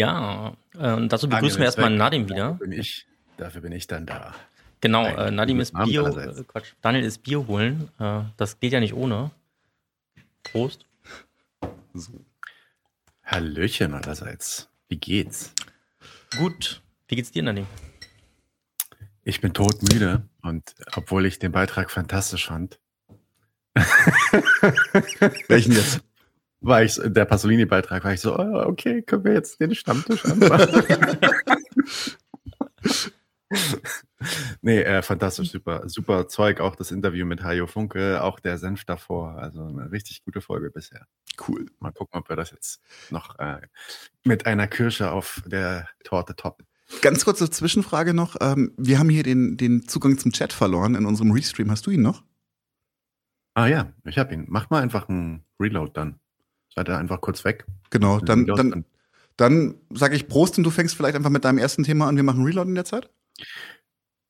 Ja, äh, und dazu begrüßen wir erstmal Nadim wieder. Dafür bin, ich, dafür bin ich dann da. Genau, äh, Nadim ist Bio, äh, Quatsch, Daniel ist Bio holen. Äh, das geht ja nicht ohne. Prost. So. Hallöchen allerseits. Wie geht's? Gut. Wie geht's dir, Nadim? Ich bin todmüde und obwohl ich den Beitrag fantastisch fand. Welchen jetzt? War ich, der Pasolini-Beitrag, war ich so, oh, okay, können wir jetzt den Stammtisch anfangen? nee, äh, fantastisch, super, super Zeug. Auch das Interview mit Hajo Funke, auch der Senf davor. Also eine richtig gute Folge bisher. Cool. Mal gucken, ob wir das jetzt noch äh, mit einer Kirsche auf der Torte toppen. Ganz kurze Zwischenfrage noch. Ähm, wir haben hier den, den Zugang zum Chat verloren in unserem Restream. Hast du ihn noch? Ah ja, ich habe ihn. Macht mal einfach einen Reload dann. Seid ihr einfach kurz weg. Genau, dann, dann, dann sage ich Prost und du fängst vielleicht einfach mit deinem ersten Thema an. Wir machen Reload in der Zeit.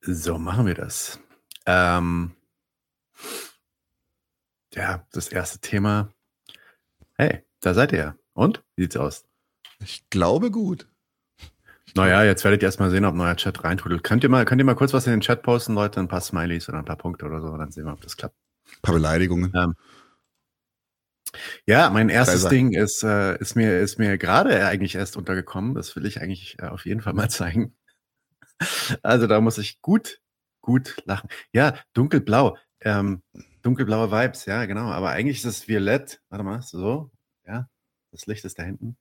So machen wir das. Ähm, ja, das erste Thema. Hey, da seid ihr. Und? Wie sieht's aus? Ich glaube gut. Naja, jetzt werdet ihr erstmal sehen, ob neuer Chat reintudelt. Könnt ihr mal, könnt ihr mal kurz was in den Chat posten, Leute? Ein paar Smileys oder ein paar Punkte oder so, dann sehen wir, ob das klappt. Ein paar Beleidigungen. Ähm, ja, mein erstes Ding ist, äh, ist mir, ist mir gerade eigentlich erst untergekommen. Das will ich eigentlich äh, auf jeden Fall mal zeigen. Also da muss ich gut, gut lachen. Ja, dunkelblau. Ähm, dunkelblaue Vibes, ja, genau. Aber eigentlich ist es violett. Warte mal, so. Ja, das Licht ist da hinten.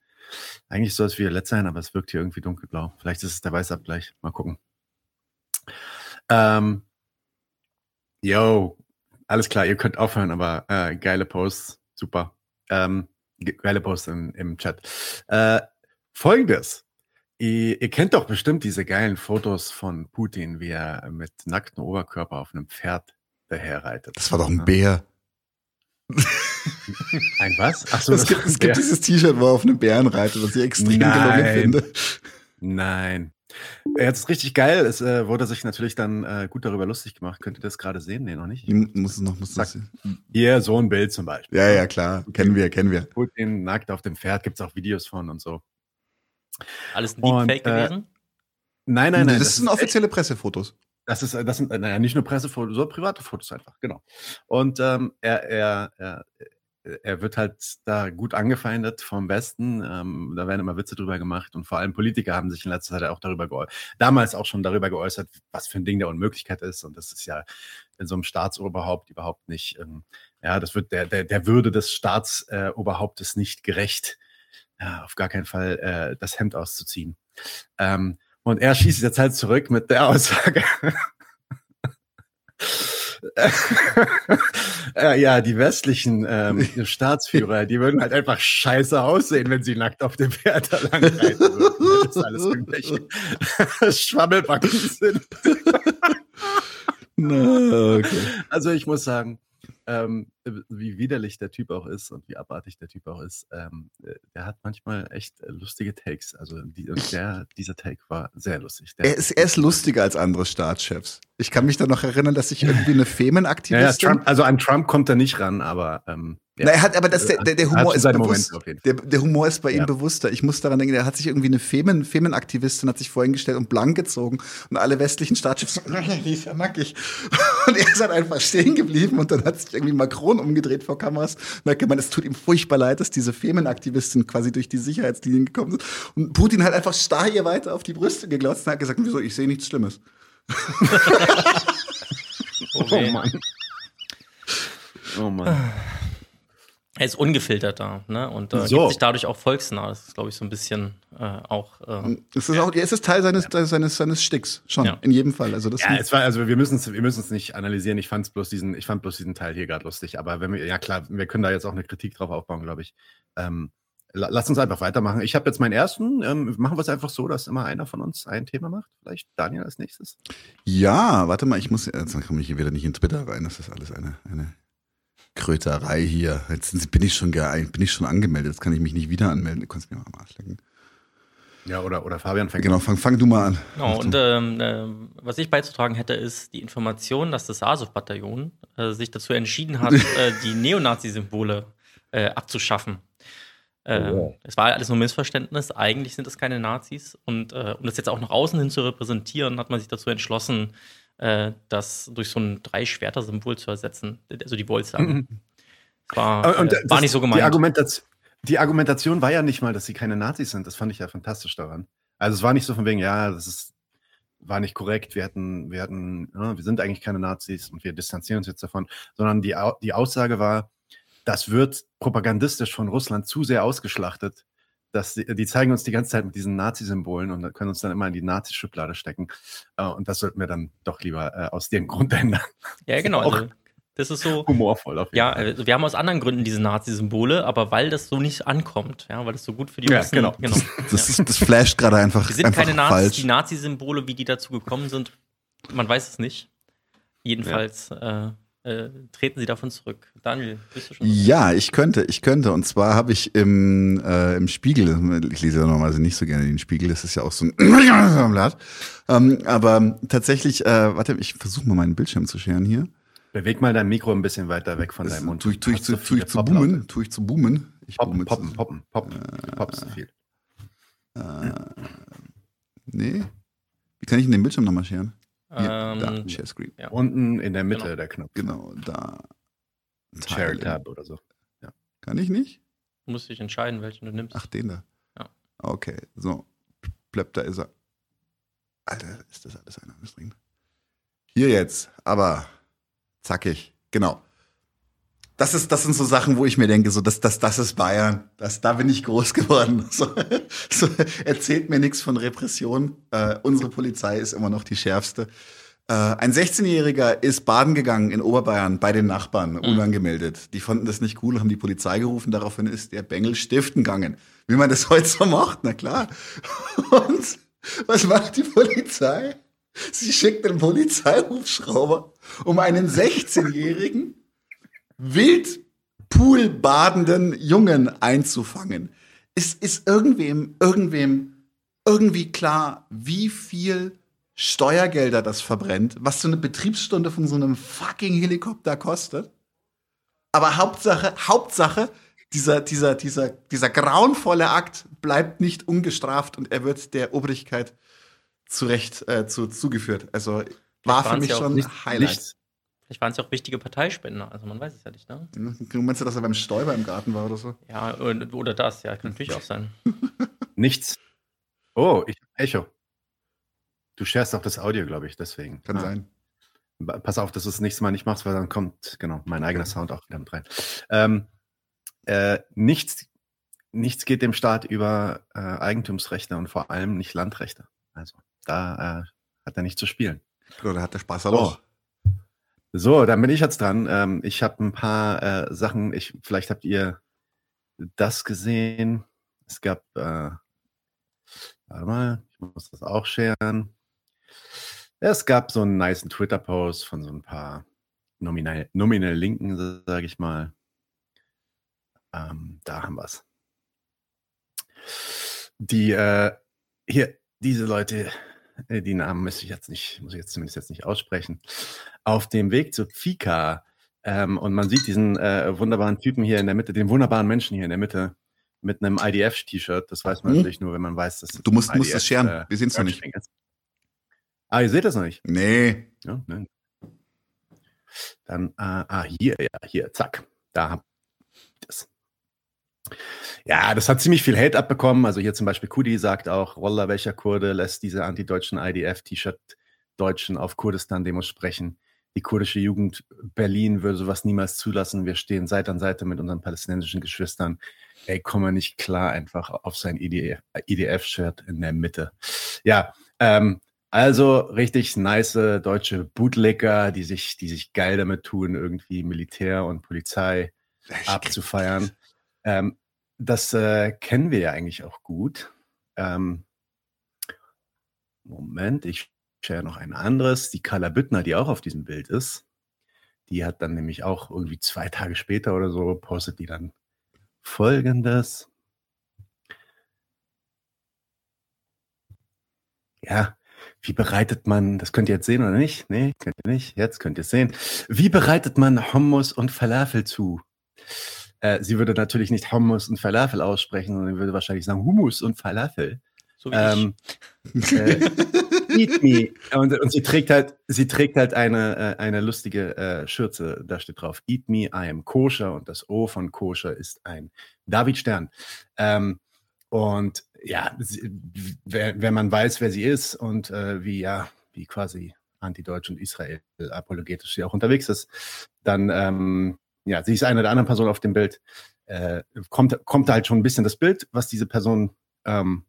Eigentlich soll es violett sein, aber es wirkt hier irgendwie dunkelblau. Vielleicht ist es der Weißabgleich. Mal gucken. Ähm, yo, alles klar, ihr könnt aufhören, aber äh, geile Posts, super. Ähm, geile Posts im, im Chat. Äh, Folgendes. Ihr, ihr, kennt doch bestimmt diese geilen Fotos von Putin, wie er mit nacktem Oberkörper auf einem Pferd daherreitet. Das war doch ein? Bär. Ein was? Ach so, es gibt, es gibt dieses T-Shirt, wo er auf einem Bären reitet, was ich extrem gelungen finde. Nein. Jetzt richtig geil. Es äh, wurde sich natürlich dann äh, gut darüber lustig gemacht. Könnt ihr das gerade sehen? Nee, noch nicht. Muss es noch, muss das Hier, so ein Bild zum Beispiel. Ja, ja, klar. Kennen wir, kennen wir. Putin nackt auf dem Pferd, gibt es auch Videos von und so. Alles ein Deepfake äh, gewesen? Nein, nein, nein. Das, das sind offizielle echt, Pressefotos. Das ist, das sind, naja, nicht nur Pressefotos, sondern private Fotos einfach, genau. Und ähm, er, er, er, er wird halt da gut angefeindet vom Westen. Ähm, da werden immer Witze drüber gemacht und vor allem Politiker haben sich in letzter Zeit auch darüber geäußert, damals auch schon darüber geäußert, was für ein Ding der Unmöglichkeit ist. Und das ist ja in so einem Staatsoberhaupt überhaupt nicht, ähm, ja, das wird der, der, der Würde des Staatsoberhauptes nicht gerecht, ja, auf gar keinen Fall äh, das Hemd auszuziehen. Ähm, und er schießt jetzt halt zurück mit der Aussage. ja, die westlichen ähm, Staatsführer, die würden halt einfach scheiße aussehen, wenn sie nackt auf dem Pferd da lang reiten würden. Das ist alles irgendwelche Schwammelbacken sind. no, okay. Also ich muss sagen, ähm, wie widerlich der Typ auch ist und wie abartig der Typ auch ist, ähm, äh, der hat manchmal echt äh, lustige Takes. Also die, der, dieser Take war sehr lustig. er, ist, er ist lustiger als andere Staatschefs. Ich kann mich da noch erinnern, dass ich irgendwie eine Femenaktivistin... Ja, ja, also an Trump kommt er nicht ran, aber ähm, ja. Na, er hat, aber das, der, der, der Humor ist bewusst. Der, der, Humor ist bei ja. ihm bewusster. Ich muss daran denken, er hat sich irgendwie eine Femen, Femenaktivistin hat sich vorhin gestellt und blank gezogen und alle westlichen Staatschefs die ist ja nackig. Und er ist halt einfach stehen geblieben und dann hat sich irgendwie Macron umgedreht vor Kameras und hat gemeint, es tut ihm furchtbar leid, dass diese Femenaktivistin quasi durch die Sicherheitslinien gekommen ist. Und Putin hat einfach starr hier weiter auf die Brüste geglotzt und hat gesagt, wieso, ich sehe nichts Schlimmes. oh, oh Mann. Oh Mann. Er ist ungefiltert da, ne? Und äh, so. gibt sich dadurch auch volksnah. Das ist, glaube ich, so ein bisschen äh, auch. Äh, es ist auch, es ist Teil seines, ja. seines, seines Sticks, schon, ja. in jedem Fall. Also das ja, es war, also wir müssen es, wir müssen es nicht analysieren. Ich fand bloß diesen, ich fand bloß diesen Teil hier gerade lustig. Aber wenn wir, ja klar, wir können da jetzt auch eine Kritik drauf aufbauen, glaube ich. Ähm, lass uns einfach weitermachen. Ich habe jetzt meinen ersten. Ähm, machen wir es einfach so, dass immer einer von uns ein Thema macht. Vielleicht Daniel als nächstes. Ja, warte mal, ich muss, jetzt komme ich hier wieder nicht in Twitter rein. Das ist alles eine, eine Kröterei hier. Jetzt bin ich schon bin ich schon angemeldet. Jetzt kann ich mich nicht wieder anmelden. Du kannst mir mal am Arsch lecken. Ja, oder, oder Fabian fängt Genau, fang, fang du mal an. Genau, und ähm, äh, was ich beizutragen hätte, ist die Information, dass das Azov-Bataillon äh, sich dazu entschieden hat, äh, die Neonazi-Symbole äh, abzuschaffen. Äh, oh, Es war alles nur Missverständnis. Eigentlich sind es keine Nazis. Und äh, um das jetzt auch nach außen hin zu repräsentieren, hat man sich dazu entschlossen, äh, das durch so ein Drei-Schwerter-Symbol zu ersetzen. Also die Bolzer. Mhm. War, und, äh, war nicht so gemeint. Die, Argumentation, die Argumentation war ja nicht mal, dass sie keine Nazis sind. Das fand ich ja fantastisch daran. Also es war nicht so von wegen, ja, das ist, war nicht korrekt, wir hatten, wir hatten, ja, wir sind eigentlich keine Nazis und wir distanzieren uns jetzt davon, sondern die, die Aussage war, das wird propagandistisch von Russland zu sehr ausgeschlachtet. Dass die, die zeigen uns die ganze Zeit mit diesen Nazi-Symbolen und können uns dann immer in die Nazi-Schublade stecken. Äh, und das sollten wir dann doch lieber äh, aus dem Grund ändern. Ja, genau. Also, das ist so. Humorvoll auf jeden Ja, Fall. Also wir haben aus anderen Gründen diese Nazi-Symbole, aber weil das so nicht ankommt, ja, weil das so gut für die ja, Russen genau. genau. Das, ist, das flasht gerade einfach. Die sind einfach keine Nazis, falsch. die Nazi-Symbole, wie die dazu gekommen sind, man weiß es nicht. Jedenfalls ja. äh, äh, treten Sie davon zurück. Daniel, bist du schon? Ja, ich könnte, ich könnte. Und zwar habe ich im, äh, im Spiegel, ich lese ja normalerweise nicht so gerne den Spiegel, das ist ja auch so ein Blatt. Ähm, aber tatsächlich, äh, warte, ich versuche mal meinen Bildschirm zu scheren hier. Beweg mal dein Mikro ein bisschen weiter weg von deinem Mund. Tue ich, tue ich, zu, tue ich zu boomen? Tue ich zu boomen? Ich poppen, poppen, poppen, poppen. Poppst zu viel. Äh, nee. Wie kann ich in den Bildschirm nochmal scheren? Ja, ähm, da, Share Screen. Ja. Unten in der Mitte genau. der Knopf. Genau, da. Share Tab oder so. Ja. Kann ich nicht? Du musst dich entscheiden, welchen du nimmst. Ach, den da. Ja. Okay, so. Plepp, da ist er. Alter, ist das alles ein anstrengend. Hier jetzt, aber zackig. Genau. Das, ist, das sind so Sachen, wo ich mir denke, so, das, das, das ist Bayern. Das, da bin ich groß geworden. So, so, erzählt mir nichts von Repression. Äh, unsere Polizei ist immer noch die schärfste. Äh, ein 16-Jähriger ist baden gegangen in Oberbayern bei den Nachbarn, mhm. unangemeldet. Die fanden das nicht cool, haben die Polizei gerufen. Daraufhin ist der Bengel stiften gegangen. Wie man das heute so macht, na klar. Und was macht die Polizei? Sie schickt den Polizeihubschrauber, um einen 16-Jährigen Wildpool badenden Jungen einzufangen. Ist, ist irgendwem, irgendwem irgendwie klar, wie viel Steuergelder das verbrennt, was so eine Betriebsstunde von so einem fucking Helikopter kostet? Aber Hauptsache, Hauptsache, dieser, dieser, dieser, dieser grauenvolle Akt bleibt nicht ungestraft und er wird der Obrigkeit zurecht äh, zu, zugeführt. Also war für mich schon ein Highlight. Nichts. Vielleicht waren es ja auch wichtige Parteispender, also man weiß es ja nicht, ne? Du meinst du, dass er beim Stäuber im Garten war oder so? Ja, oder das, ja, kann natürlich auch sein. Nichts. Oh, ich Echo. Du scherst auch das Audio, glaube ich, deswegen. Kann ah. sein. Pass auf, dass du es nächstes Mal nicht machst, weil dann kommt, genau, mein eigener Sound auch wieder mit rein. Ähm, äh, nichts, nichts geht dem Staat über äh, Eigentumsrechte und vor allem nicht Landrechte. Also da äh, hat er nicht zu spielen. Oder hat der Spaß auch. So, dann bin ich jetzt dran. Ähm, ich habe ein paar äh, Sachen. Ich, vielleicht habt ihr das gesehen. Es gab, äh, warte mal, ich muss das auch scheren. Es gab so einen nice Twitter-Post von so ein paar nominell, nominell Linken, sage ich mal. Ähm, da haben wir es. Die, äh, hier, diese Leute, die Namen muss ich jetzt nicht, muss ich jetzt zumindest jetzt nicht aussprechen, auf dem Weg zu Fika. Ähm, und man sieht diesen äh, wunderbaren Typen hier in der Mitte, den wunderbaren Menschen hier in der Mitte mit einem IDF-T-Shirt. Das weiß man mhm. natürlich nur, wenn man weiß, dass Du musst, IDF, musst es scheren. Äh, Wir sehen es noch nicht. Ist. Ah, ihr seht das noch nicht? Nee. Ja, nein. Dann, äh, ah, hier, ja, hier, zack. Da hab ich das. Ja, das hat ziemlich viel Hate abbekommen. Also hier zum Beispiel Kudi sagt auch, Wallah, welcher Kurde lässt diese antideutschen IDF-T-Shirt-Deutschen auf Kurdistan-Demos sprechen. Die kurdische Jugend Berlin würde sowas niemals zulassen. Wir stehen Seite an Seite mit unseren palästinensischen Geschwistern. Ey, komme nicht klar einfach auf sein IDF-Shirt in der Mitte. Ja, ähm, also richtig nice deutsche Bootlegger, die sich, die sich geil damit tun, irgendwie Militär und Polizei abzufeiern. Ähm, das äh, kennen wir ja eigentlich auch gut. Ähm, Moment, ich share noch ein anderes. Die Carla Büttner, die auch auf diesem Bild ist, die hat dann nämlich auch irgendwie zwei Tage später oder so, postet die dann folgendes. Ja, wie bereitet man, das könnt ihr jetzt sehen oder nicht? Nee, könnt ihr nicht. Jetzt könnt ihr es sehen. Wie bereitet man Hummus und Falafel zu? Äh, sie würde natürlich nicht Hummus und Falafel aussprechen, sondern würde wahrscheinlich sagen Hummus und Falafel. So wie ähm, ich. Äh, eat me. Und, und, sie trägt halt, sie trägt halt eine, äh, eine lustige äh, Schürze. Da steht drauf: Eat me, I am koscher. Und das O von koscher ist ein David Stern. Ähm, und ja, sie, wenn man weiß, wer sie ist und äh, wie ja, wie quasi antideutsch und Israel apologetisch sie auch unterwegs ist, dann ähm, ja, sie ist eine der anderen Personen auf dem Bild. Äh, kommt, kommt halt schon ein bisschen das Bild, was diese Person ähm,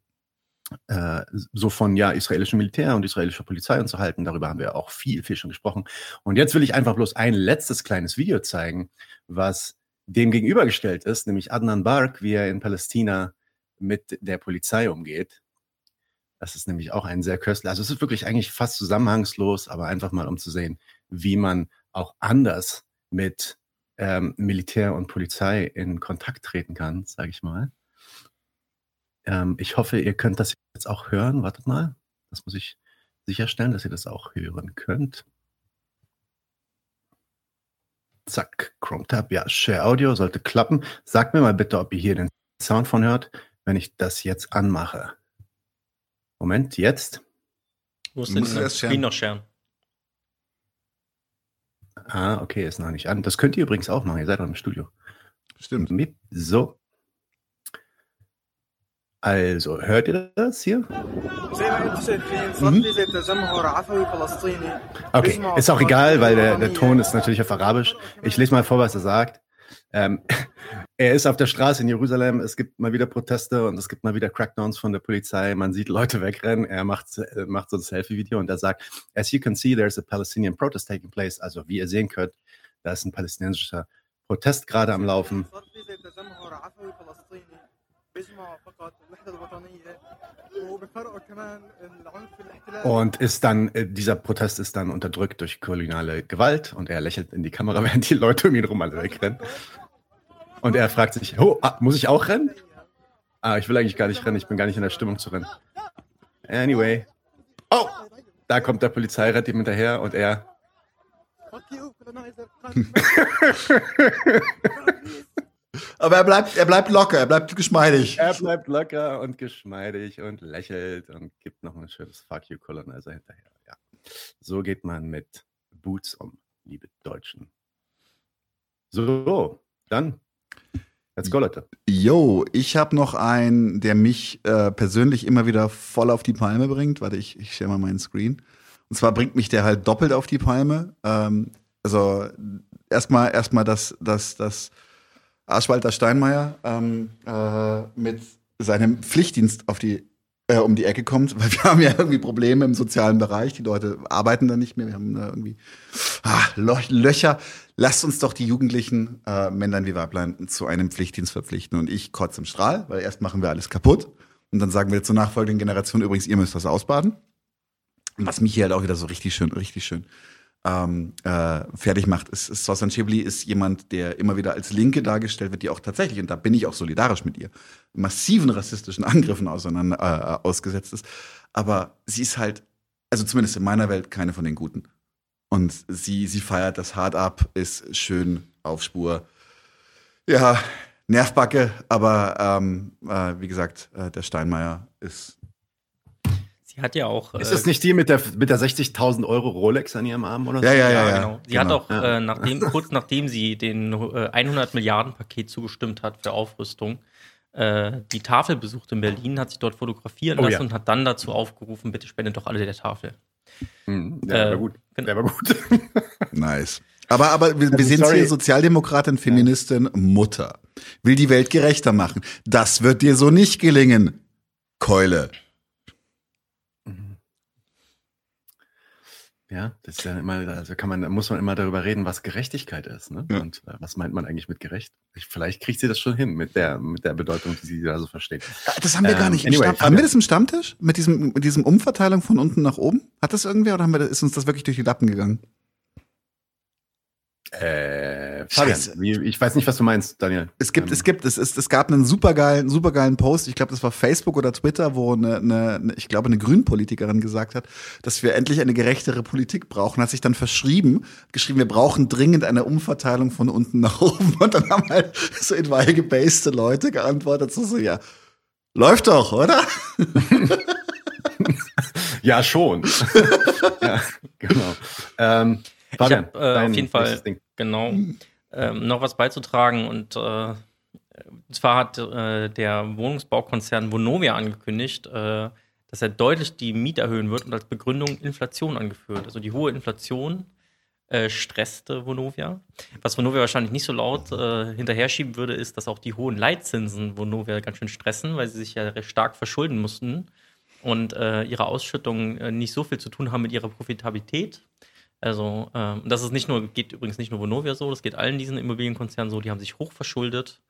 äh, so von ja israelischem Militär und israelischer Polizei und so halten. Darüber haben wir auch viel, viel schon gesprochen. Und jetzt will ich einfach bloß ein letztes kleines Video zeigen, was dem gegenübergestellt ist, nämlich Adnan Bark, wie er in Palästina mit der Polizei umgeht. Das ist nämlich auch ein sehr köstlich. Also es ist wirklich eigentlich fast zusammenhangslos, aber einfach mal um zu sehen, wie man auch anders mit ähm, Militär und Polizei in Kontakt treten kann, sage ich mal. Ähm, ich hoffe, ihr könnt das jetzt auch hören. Wartet mal. Das muss ich sicherstellen, dass ihr das auch hören könnt. Zack, Chrome Tab. Ja, Share Audio sollte klappen. Sagt mir mal bitte, ob ihr hier den Sound von hört, wenn ich das jetzt anmache. Moment, jetzt. Wo ist denn das Screen noch sharen? Ah, okay, ist noch nicht an. Das könnt ihr übrigens auch machen. Ihr seid doch im Studio. Stimmt. So, also, hört ihr das hier? Mhm. Okay, ist auch egal, weil der, der Ton ist natürlich auf Arabisch. Ich lese mal vor, was er sagt. Ähm, er ist auf der Straße in Jerusalem, es gibt mal wieder Proteste und es gibt mal wieder Crackdowns von der Polizei. Man sieht Leute wegrennen. Er macht, äh, macht so ein Selfie-Video und er sagt, as you can see, there's a Palestinian protest taking place. Also, wie ihr sehen könnt, da ist ein palästinensischer Protest gerade am Laufen. Und ist dann, äh, dieser Protest ist dann unterdrückt durch koloniale Gewalt und er lächelt in die Kamera, während die Leute um ihn rum alle wegrennen. Und er fragt sich, oh, ah, muss ich auch rennen? Ah, ich will eigentlich gar nicht rennen, ich bin gar nicht in der Stimmung zu rennen. Anyway. Oh! Da kommt der Polizei, rennt ihm hinterher und er. Aber er bleibt, er bleibt locker, er bleibt geschmeidig. Er bleibt locker und geschmeidig und lächelt und gibt noch ein schönes Fuck you Colonizer hinterher. Ja. So geht man mit Boots um, liebe Deutschen. So, dann. Let's go, Leute. Yo, ich habe noch einen, der mich äh, persönlich immer wieder voll auf die Palme bringt. Warte, ich, ich stelle mal meinen Screen. Und zwar bringt mich der halt doppelt auf die Palme. Ähm, also erstmal erstmal das, das, das Arschwalter Steinmeier ähm, äh, mit seinem Pflichtdienst auf die äh, um die Ecke kommt, weil wir haben ja irgendwie Probleme im sozialen Bereich. Die Leute arbeiten da nicht mehr. Wir haben da irgendwie ah, Löcher. Lasst uns doch die Jugendlichen, äh, Männlein wie Weiblein, zu einem Pflichtdienst verpflichten. Und ich kotze im Strahl, weil erst machen wir alles kaputt. Und dann sagen wir zur nachfolgenden Generation übrigens, ihr müsst das ausbaden. Was mich hier halt auch wieder so richtig schön, richtig schön ähm, äh, fertig macht. Ist, ist Sosan Chibli ist jemand, der immer wieder als Linke dargestellt wird, die auch tatsächlich, und da bin ich auch solidarisch mit ihr, massiven rassistischen Angriffen auseinander, äh, ausgesetzt ist. Aber sie ist halt, also zumindest in meiner Welt, keine von den Guten. Und sie, sie feiert das hart ab, ist schön auf Spur. Ja, Nervbacke, aber ähm, äh, wie gesagt, äh, der Steinmeier ist hat ja auch. Ist das äh, nicht die mit der, mit der 60.000 Euro Rolex an ihrem Arm oder so? Ja, ja, ja. ja genau. Sie genau. hat auch, ja. äh, nachdem, kurz nachdem sie den äh, 100 Milliarden Paket zugestimmt hat für Aufrüstung, äh, die Tafel besucht in Berlin, hat sich dort fotografieren oh, lassen ja. und hat dann dazu aufgerufen, bitte spendet doch alle der Tafel. Mhm, der war gut. Der war gut. nice. Aber, aber wir, wir sind hier Sozialdemokratin, Feministin, Mutter. Will die Welt gerechter machen. Das wird dir so nicht gelingen, Keule. Ja, das ist ja immer, also kann man, muss man immer darüber reden, was Gerechtigkeit ist. Ne? Ja. Und äh, was meint man eigentlich mit gerecht? Vielleicht kriegt sie das schon hin mit der, mit der Bedeutung, die sie da so versteht. Das haben wir ähm, gar nicht. Anyway, haben wir das im Stammtisch? Mit diesem, mit diesem Umverteilung von unten nach oben? Hat das irgendwer oder haben wir, ist uns das wirklich durch die Lappen gegangen? Äh, Scheiße. Ich weiß nicht, was du meinst, Daniel. Es gibt, ähm. es gibt, es ist, es gab einen supergeilen, supergeilen Post. Ich glaube, das war Facebook oder Twitter, wo eine, eine, ich glaube, eine Grünpolitikerin gesagt hat, dass wir endlich eine gerechtere Politik brauchen. Hat sich dann verschrieben, geschrieben, wir brauchen dringend eine Umverteilung von unten nach oben. Und dann haben halt so in Weil gebaste Leute geantwortet, so, so ja, läuft doch, oder? ja, schon. ja, genau. Ähm, ich habe äh, auf jeden Fall genau ähm, noch was beizutragen und äh, zwar hat äh, der Wohnungsbaukonzern Vonovia angekündigt, äh, dass er deutlich die Miete erhöhen wird und als Begründung Inflation angeführt. Also die hohe Inflation äh, stresste Vonovia. Was Vonovia wahrscheinlich nicht so laut äh, hinterher schieben würde, ist, dass auch die hohen Leitzinsen Vonovia ganz schön stressen, weil sie sich ja recht stark verschulden mussten und äh, ihre Ausschüttungen äh, nicht so viel zu tun haben mit ihrer Profitabilität. Also, ähm, das ist nicht nur, geht übrigens nicht nur Vonovia so, das geht allen diesen Immobilienkonzernen so, die haben sich hoch verschuldet.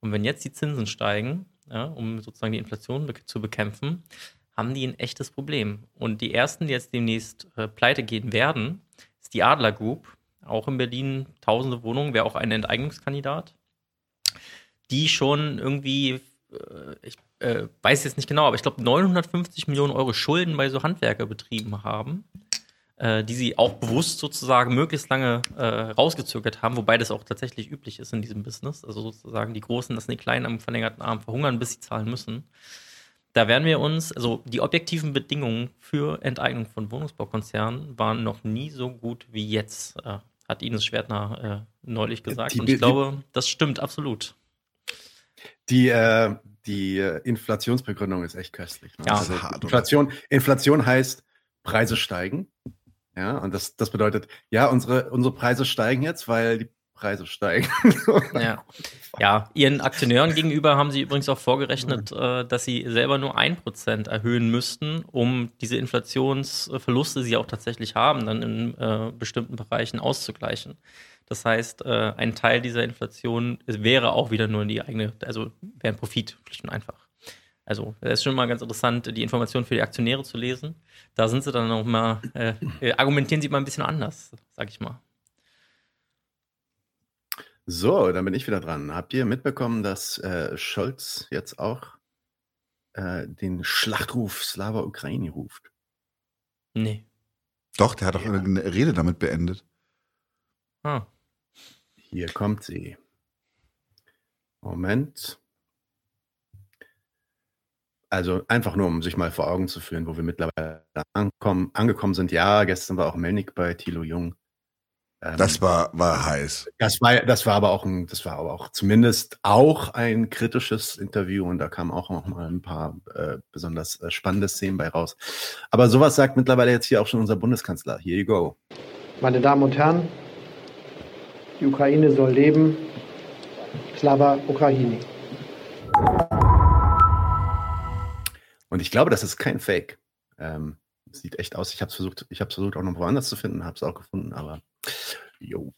Und wenn jetzt die Zinsen steigen, ja, um sozusagen die Inflation be zu bekämpfen, haben die ein echtes Problem. Und die ersten, die jetzt demnächst äh, pleite gehen werden, ist die Adler Group, auch in Berlin tausende Wohnungen, wäre auch ein Enteignungskandidat, die schon irgendwie, äh, ich äh, weiß jetzt nicht genau, aber ich glaube 950 Millionen Euro Schulden bei so Handwerkerbetrieben haben, äh, die sie auch bewusst sozusagen möglichst lange äh, rausgezögert haben, wobei das auch tatsächlich üblich ist in diesem Business. Also sozusagen die Großen lassen die Kleinen am verlängerten Arm verhungern, bis sie zahlen müssen. Da werden wir uns, also die objektiven Bedingungen für Enteignung von Wohnungsbaukonzernen waren noch nie so gut wie jetzt, äh, hat Ines Schwertner äh, neulich gesagt. Die, Und ich glaube, das stimmt absolut. Die, äh, die äh, Inflationsbegründung ist echt köstlich. Ne? Ja, also Inflation, Inflation heißt, Preise steigen. Ja, und das, das bedeutet, ja, unsere, unsere Preise steigen jetzt, weil die Preise steigen. ja. ja, ihren Aktionären gegenüber haben sie übrigens auch vorgerechnet, äh, dass sie selber nur ein Prozent erhöhen müssten, um diese Inflationsverluste, die sie auch tatsächlich haben, dann in äh, bestimmten Bereichen auszugleichen. Das heißt, äh, ein Teil dieser Inflation wäre auch wieder nur die eigene, also wäre ein Profit, schlicht und einfach. Also, es ist schon mal ganz interessant, die Informationen für die Aktionäre zu lesen. Da sind sie dann noch mal, äh, äh, argumentieren sie mal ein bisschen anders, sag ich mal. So, dann bin ich wieder dran. Habt ihr mitbekommen, dass äh, Scholz jetzt auch äh, den Schlachtruf Slava Ukraini ruft? Nee. Doch, der hat doch ja. eine Rede damit beendet. Ah. Hier kommt sie. Moment. Also einfach nur, um sich mal vor Augen zu führen, wo wir mittlerweile ankommen, angekommen sind. Ja, gestern war auch Melnik bei Thilo Jung. Ähm, das war, war heiß. Das war, das war aber auch ein, das war aber auch zumindest auch ein kritisches Interview und da kamen auch noch mal ein paar äh, besonders äh, spannende Szenen bei raus. Aber sowas sagt mittlerweile jetzt hier auch schon unser Bundeskanzler. Here you go. Meine Damen und Herren, die Ukraine soll leben. Slava Ukraini. Und ich glaube, das ist kein Fake. Ähm, sieht echt aus. Ich habe es versucht, ich habe versucht auch noch woanders zu finden, habe es auch gefunden, aber jo,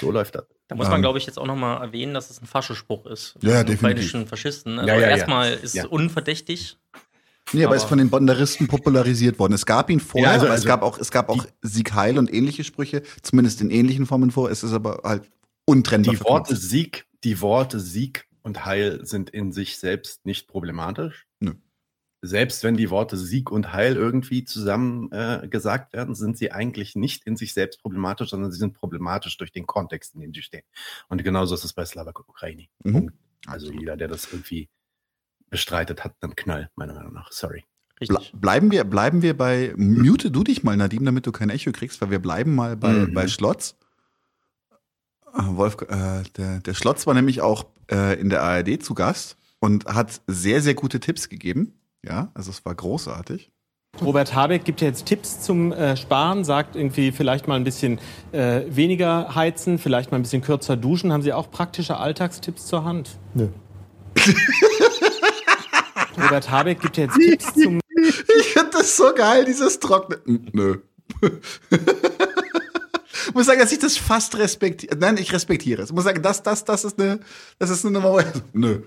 so läuft das. Da muss man, ähm, glaube ich, jetzt auch noch mal erwähnen, dass es ein Faschospruch ist. Ja, definitiv. Faschisten. Also ja, ja, erstmal ja. ist es unverdächtig. Nee, aber, aber ist von den Banderisten popularisiert worden. Es gab ihn vorher, ja, also, also es gab auch, es gab auch Sieg Heil und ähnliche Sprüche, zumindest in ähnlichen Formen vor. Es ist aber halt untrennbar. Die Worte Sieg, die Worte Sieg und Heil sind in sich selbst nicht problematisch. Nö. Selbst wenn die Worte Sieg und Heil irgendwie zusammen äh, gesagt werden, sind sie eigentlich nicht in sich selbst problematisch, sondern sie sind problematisch durch den Kontext, in dem sie stehen. Und genauso ist es bei Slavak Ukraini. Mhm. Also jeder, der das irgendwie bestreitet, hat einen Knall, meiner Meinung nach. Sorry. Ble bleiben, wir, bleiben wir bei, mute du dich mal, Nadim, damit du kein Echo kriegst, weil wir bleiben mal bei, mhm. bei Schlotz. Äh, Wolf, äh, der, der Schlotz war nämlich auch äh, in der ARD zu Gast und hat sehr, sehr gute Tipps gegeben. Ja, also es war großartig. Robert Habeck gibt ja jetzt Tipps zum äh, Sparen, sagt irgendwie vielleicht mal ein bisschen äh, weniger heizen, vielleicht mal ein bisschen kürzer duschen. Haben Sie auch praktische Alltagstipps zur Hand? Nö. Robert Habeck gibt ja jetzt Tipps zum. Ich finde das so geil, dieses Trockene. Nö. ich muss sagen, dass ich das fast respektiere. Nein, ich respektiere es. Ich muss sagen, das, das, das ist eine, das ist eine Nummer. Nö.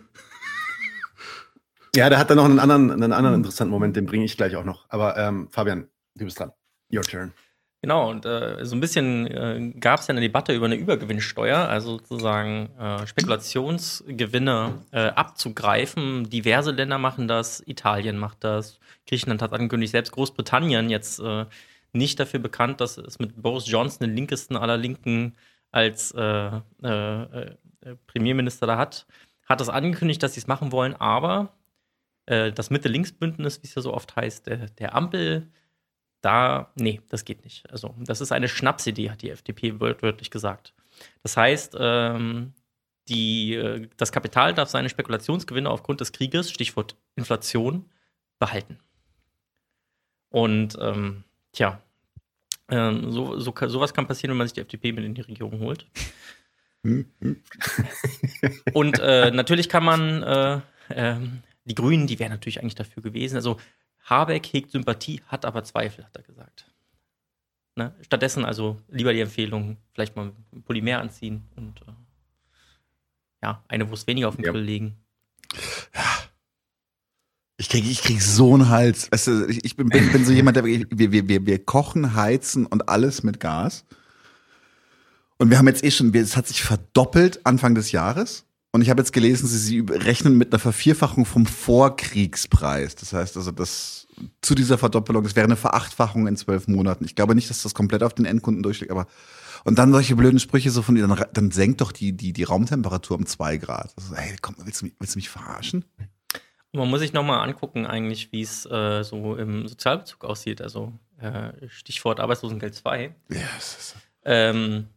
Ja, der hat dann noch einen anderen, einen anderen interessanten Moment, den bringe ich gleich auch noch. Aber ähm, Fabian, du bist dran. Your turn. Genau, und äh, so ein bisschen äh, gab es ja eine Debatte über eine Übergewinnsteuer, also sozusagen äh, Spekulationsgewinne äh, abzugreifen. Diverse Länder machen das, Italien macht das, Griechenland hat angekündigt, selbst Großbritannien jetzt äh, nicht dafür bekannt, dass es mit Boris Johnson den linkesten aller Linken als äh, Premierminister da hat, hat das angekündigt, dass sie es machen wollen, aber das Mitte-Links-Bündnis, wie es ja so oft heißt, der, der Ampel, da, nee, das geht nicht. Also, das ist eine Schnapsidee, hat die FDP wörtlich gesagt. Das heißt, ähm, die, äh, das Kapital darf seine Spekulationsgewinne aufgrund des Krieges, Stichwort Inflation, behalten. Und ähm, tja, ähm, so, so, sowas kann passieren, wenn man sich die FDP mit in die Regierung holt. Und äh, natürlich kann man, äh, äh, die Grünen, die wären natürlich eigentlich dafür gewesen. Also Habeck hegt Sympathie, hat aber Zweifel, hat er gesagt. Ne? Stattdessen also lieber die Empfehlung, vielleicht mal Polymer anziehen und äh, ja, eine Wurst weniger auf den ja. Grill legen. Ja. Ich kriege ich krieg so einen Hals. Weißt du, ich, ich bin, bin, bin so jemand, der wir, wir, wir, wir kochen, heizen und alles mit Gas. Und wir haben jetzt eh schon, es hat sich verdoppelt Anfang des Jahres. Und ich habe jetzt gelesen, sie, sie rechnen mit einer Vervierfachung vom Vorkriegspreis. Das heißt also, das zu dieser Verdoppelung, das wäre eine Verachtfachung in zwölf Monaten. Ich glaube nicht, dass das komplett auf den Endkunden durchschlägt, aber und dann solche blöden Sprüche so von dir, dann, dann senkt doch die, die, die Raumtemperatur um zwei Grad. Also, hey, komm, willst du mich, willst du mich verarschen? Man muss sich nochmal angucken, eigentlich, wie es äh, so im Sozialbezug aussieht. Also äh, Stichwort Arbeitslosengeld 2. Yes. Ähm,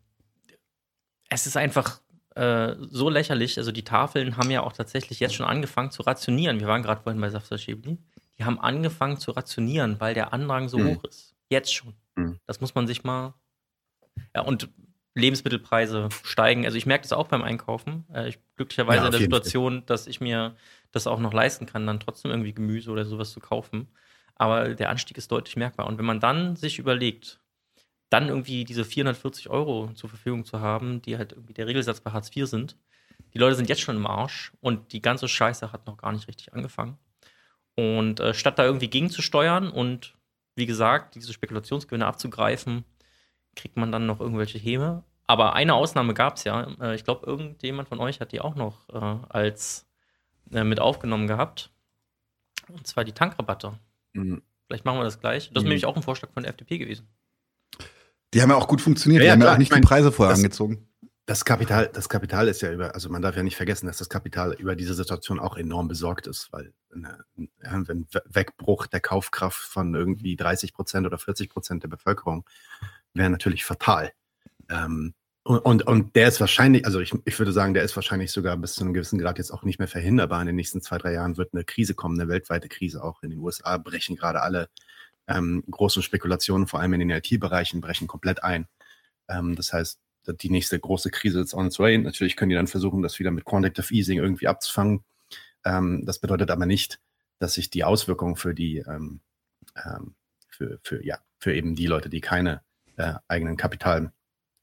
es ist einfach äh, so lächerlich. Also die Tafeln haben ja auch tatsächlich jetzt schon angefangen zu rationieren. Wir waren gerade vorhin bei Safsa Schäbli. Die haben angefangen zu rationieren, weil der Andrang so mhm. hoch ist. Jetzt schon. Mhm. Das muss man sich mal. Ja, und Lebensmittelpreise steigen. Also ich merke das auch beim Einkaufen. Äh, ich glücklicherweise ja, in der Situation, Fall. dass ich mir das auch noch leisten kann, dann trotzdem irgendwie Gemüse oder sowas zu kaufen. Aber der Anstieg ist deutlich merkbar. Und wenn man dann sich überlegt, dann irgendwie diese 440 Euro zur Verfügung zu haben, die halt irgendwie der Regelsatz bei Hartz IV sind. Die Leute sind jetzt schon im Arsch und die ganze Scheiße hat noch gar nicht richtig angefangen. Und äh, statt da irgendwie gegenzusteuern und wie gesagt, diese Spekulationsgewinne abzugreifen, kriegt man dann noch irgendwelche Häme. Aber eine Ausnahme gab es ja. Äh, ich glaube, irgendjemand von euch hat die auch noch äh, als äh, mit aufgenommen gehabt. Und zwar die Tankrabatte. Mhm. Vielleicht machen wir das gleich. Das ist mhm. nämlich auch ein Vorschlag von der FDP gewesen. Die haben ja auch gut funktioniert. Ja, die haben klar. ja auch nicht ich mein, die Preise vorher das, angezogen. Das Kapital, das Kapital ist ja über, also man darf ja nicht vergessen, dass das Kapital über diese Situation auch enorm besorgt ist, weil ein Wegbruch der Kaufkraft von irgendwie 30 Prozent oder 40 Prozent der Bevölkerung wäre natürlich fatal. Ähm, und, und, und, der ist wahrscheinlich, also ich, ich würde sagen, der ist wahrscheinlich sogar bis zu einem gewissen Grad jetzt auch nicht mehr verhinderbar. In den nächsten zwei, drei Jahren wird eine Krise kommen, eine weltweite Krise auch. In den USA brechen gerade alle ähm, großen Spekulationen, vor allem in den IT-Bereichen, brechen komplett ein. Ähm, das heißt, die nächste große Krise ist on its way. Natürlich können die dann versuchen, das wieder mit Quantitative Easing irgendwie abzufangen. Ähm, das bedeutet aber nicht, dass sich die Auswirkungen für die, ähm, ähm, für, für, ja, für eben die Leute, die keine äh, eigenen Kapital,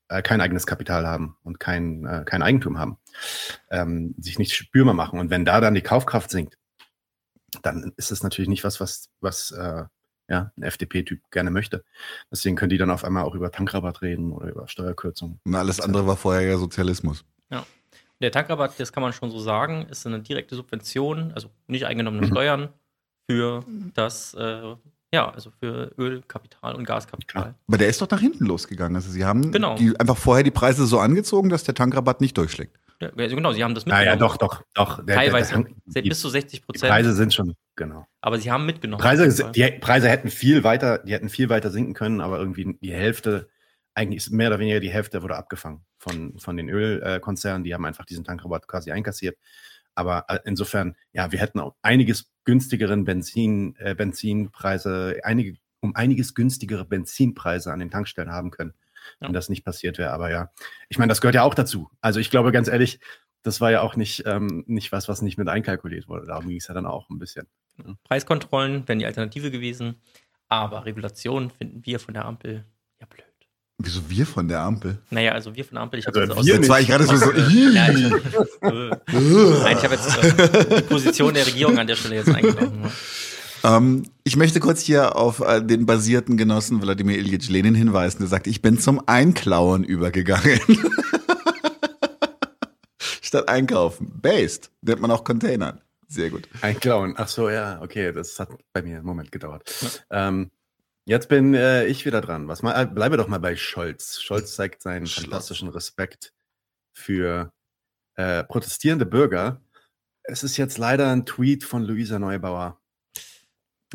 äh, kein eigenes Kapital haben und kein, äh, kein Eigentum haben, ähm, sich nicht spürbar machen. Und wenn da dann die Kaufkraft sinkt, dann ist es natürlich nicht was, was, was äh, ja, ein FDP-Typ gerne möchte. Deswegen können die dann auf einmal auch über Tankrabatt reden oder über Steuerkürzungen. Und alles andere war vorher ja Sozialismus. Ja. Der Tankrabatt, das kann man schon so sagen, ist eine direkte Subvention, also nicht eingenommene mhm. Steuern für das, äh, ja, also für Öl, Kapital und Gaskapital. Aber der ist doch nach hinten losgegangen. Also sie haben genau. die, einfach vorher die Preise so angezogen, dass der Tankrabatt nicht durchschlägt. Ja, also genau, sie haben das mitgenommen. Ja, ja, doch, doch, doch. Der, Teilweise der, der, bis zu 60 Prozent. Die Preise sind schon, genau. Aber sie haben mitgenommen. Preise, die Preise hätten viel weiter, die hätten viel weiter sinken können, aber irgendwie die Hälfte, eigentlich ist mehr oder weniger die Hälfte wurde abgefangen von, von den Ölkonzernen. Die haben einfach diesen Tankrabatt quasi einkassiert. Aber äh, insofern, ja, wir hätten auch einiges günstigeren Benzin, äh, Benzinpreise, einige, um einiges günstigere Benzinpreise an den Tankstellen haben können ja. wenn das nicht passiert wäre. Aber ja, ich meine, das gehört ja auch dazu. Also ich glaube ganz ehrlich, das war ja auch nicht, ähm, nicht was, was nicht mit einkalkuliert wurde. Darum ging es ja dann auch ein bisschen. Preiskontrollen wären die Alternative gewesen, aber Regulation finden wir von der Ampel ja blöd. Wieso wir von der Ampel? Naja, also wir von der Ampel. Ich habe also jetzt, jetzt war ich gerade so, so ja, ich, äh, Nein, ich habe jetzt äh, die Position der Regierung an der Stelle jetzt eingenommen. Ne? Ähm, ich möchte kurz hier auf äh, den basierten Genossen Wladimir Ilyich Lenin hinweisen, der sagt, ich bin zum Einklauen übergegangen. Statt einkaufen. Based. Nennt man auch Containern. Sehr gut. Einklauen. Ach so, ja, okay. Das hat bei mir einen Moment gedauert. Ja. Ähm, jetzt bin äh, ich wieder dran. Was mal, äh, bleibe doch mal bei Scholz. Scholz zeigt seinen Schloss. fantastischen Respekt für äh, protestierende Bürger. Es ist jetzt leider ein Tweet von Luisa Neubauer.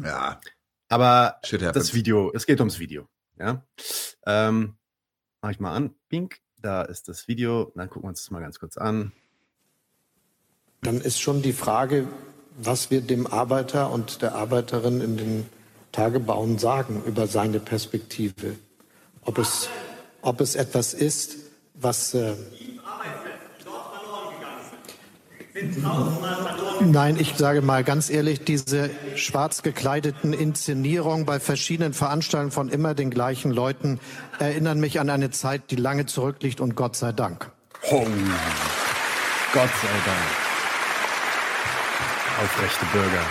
Ja. Aber das Video, es geht ums Video. Ja. Ähm, mach ich mal an. Pink. Da ist das Video. Dann gucken wir uns das mal ganz kurz an dann ist schon die Frage, was wir dem Arbeiter und der Arbeiterin in den Tagebauen sagen über seine Perspektive. Ob es, ob es etwas ist, was. Äh, Nein, ich sage mal ganz ehrlich, diese schwarz gekleideten Inszenierungen bei verschiedenen Veranstaltungen von immer den gleichen Leuten erinnern mich an eine Zeit, die lange zurückliegt und Gott sei Dank. Oh, Gott sei Dank aufrechte Bürger.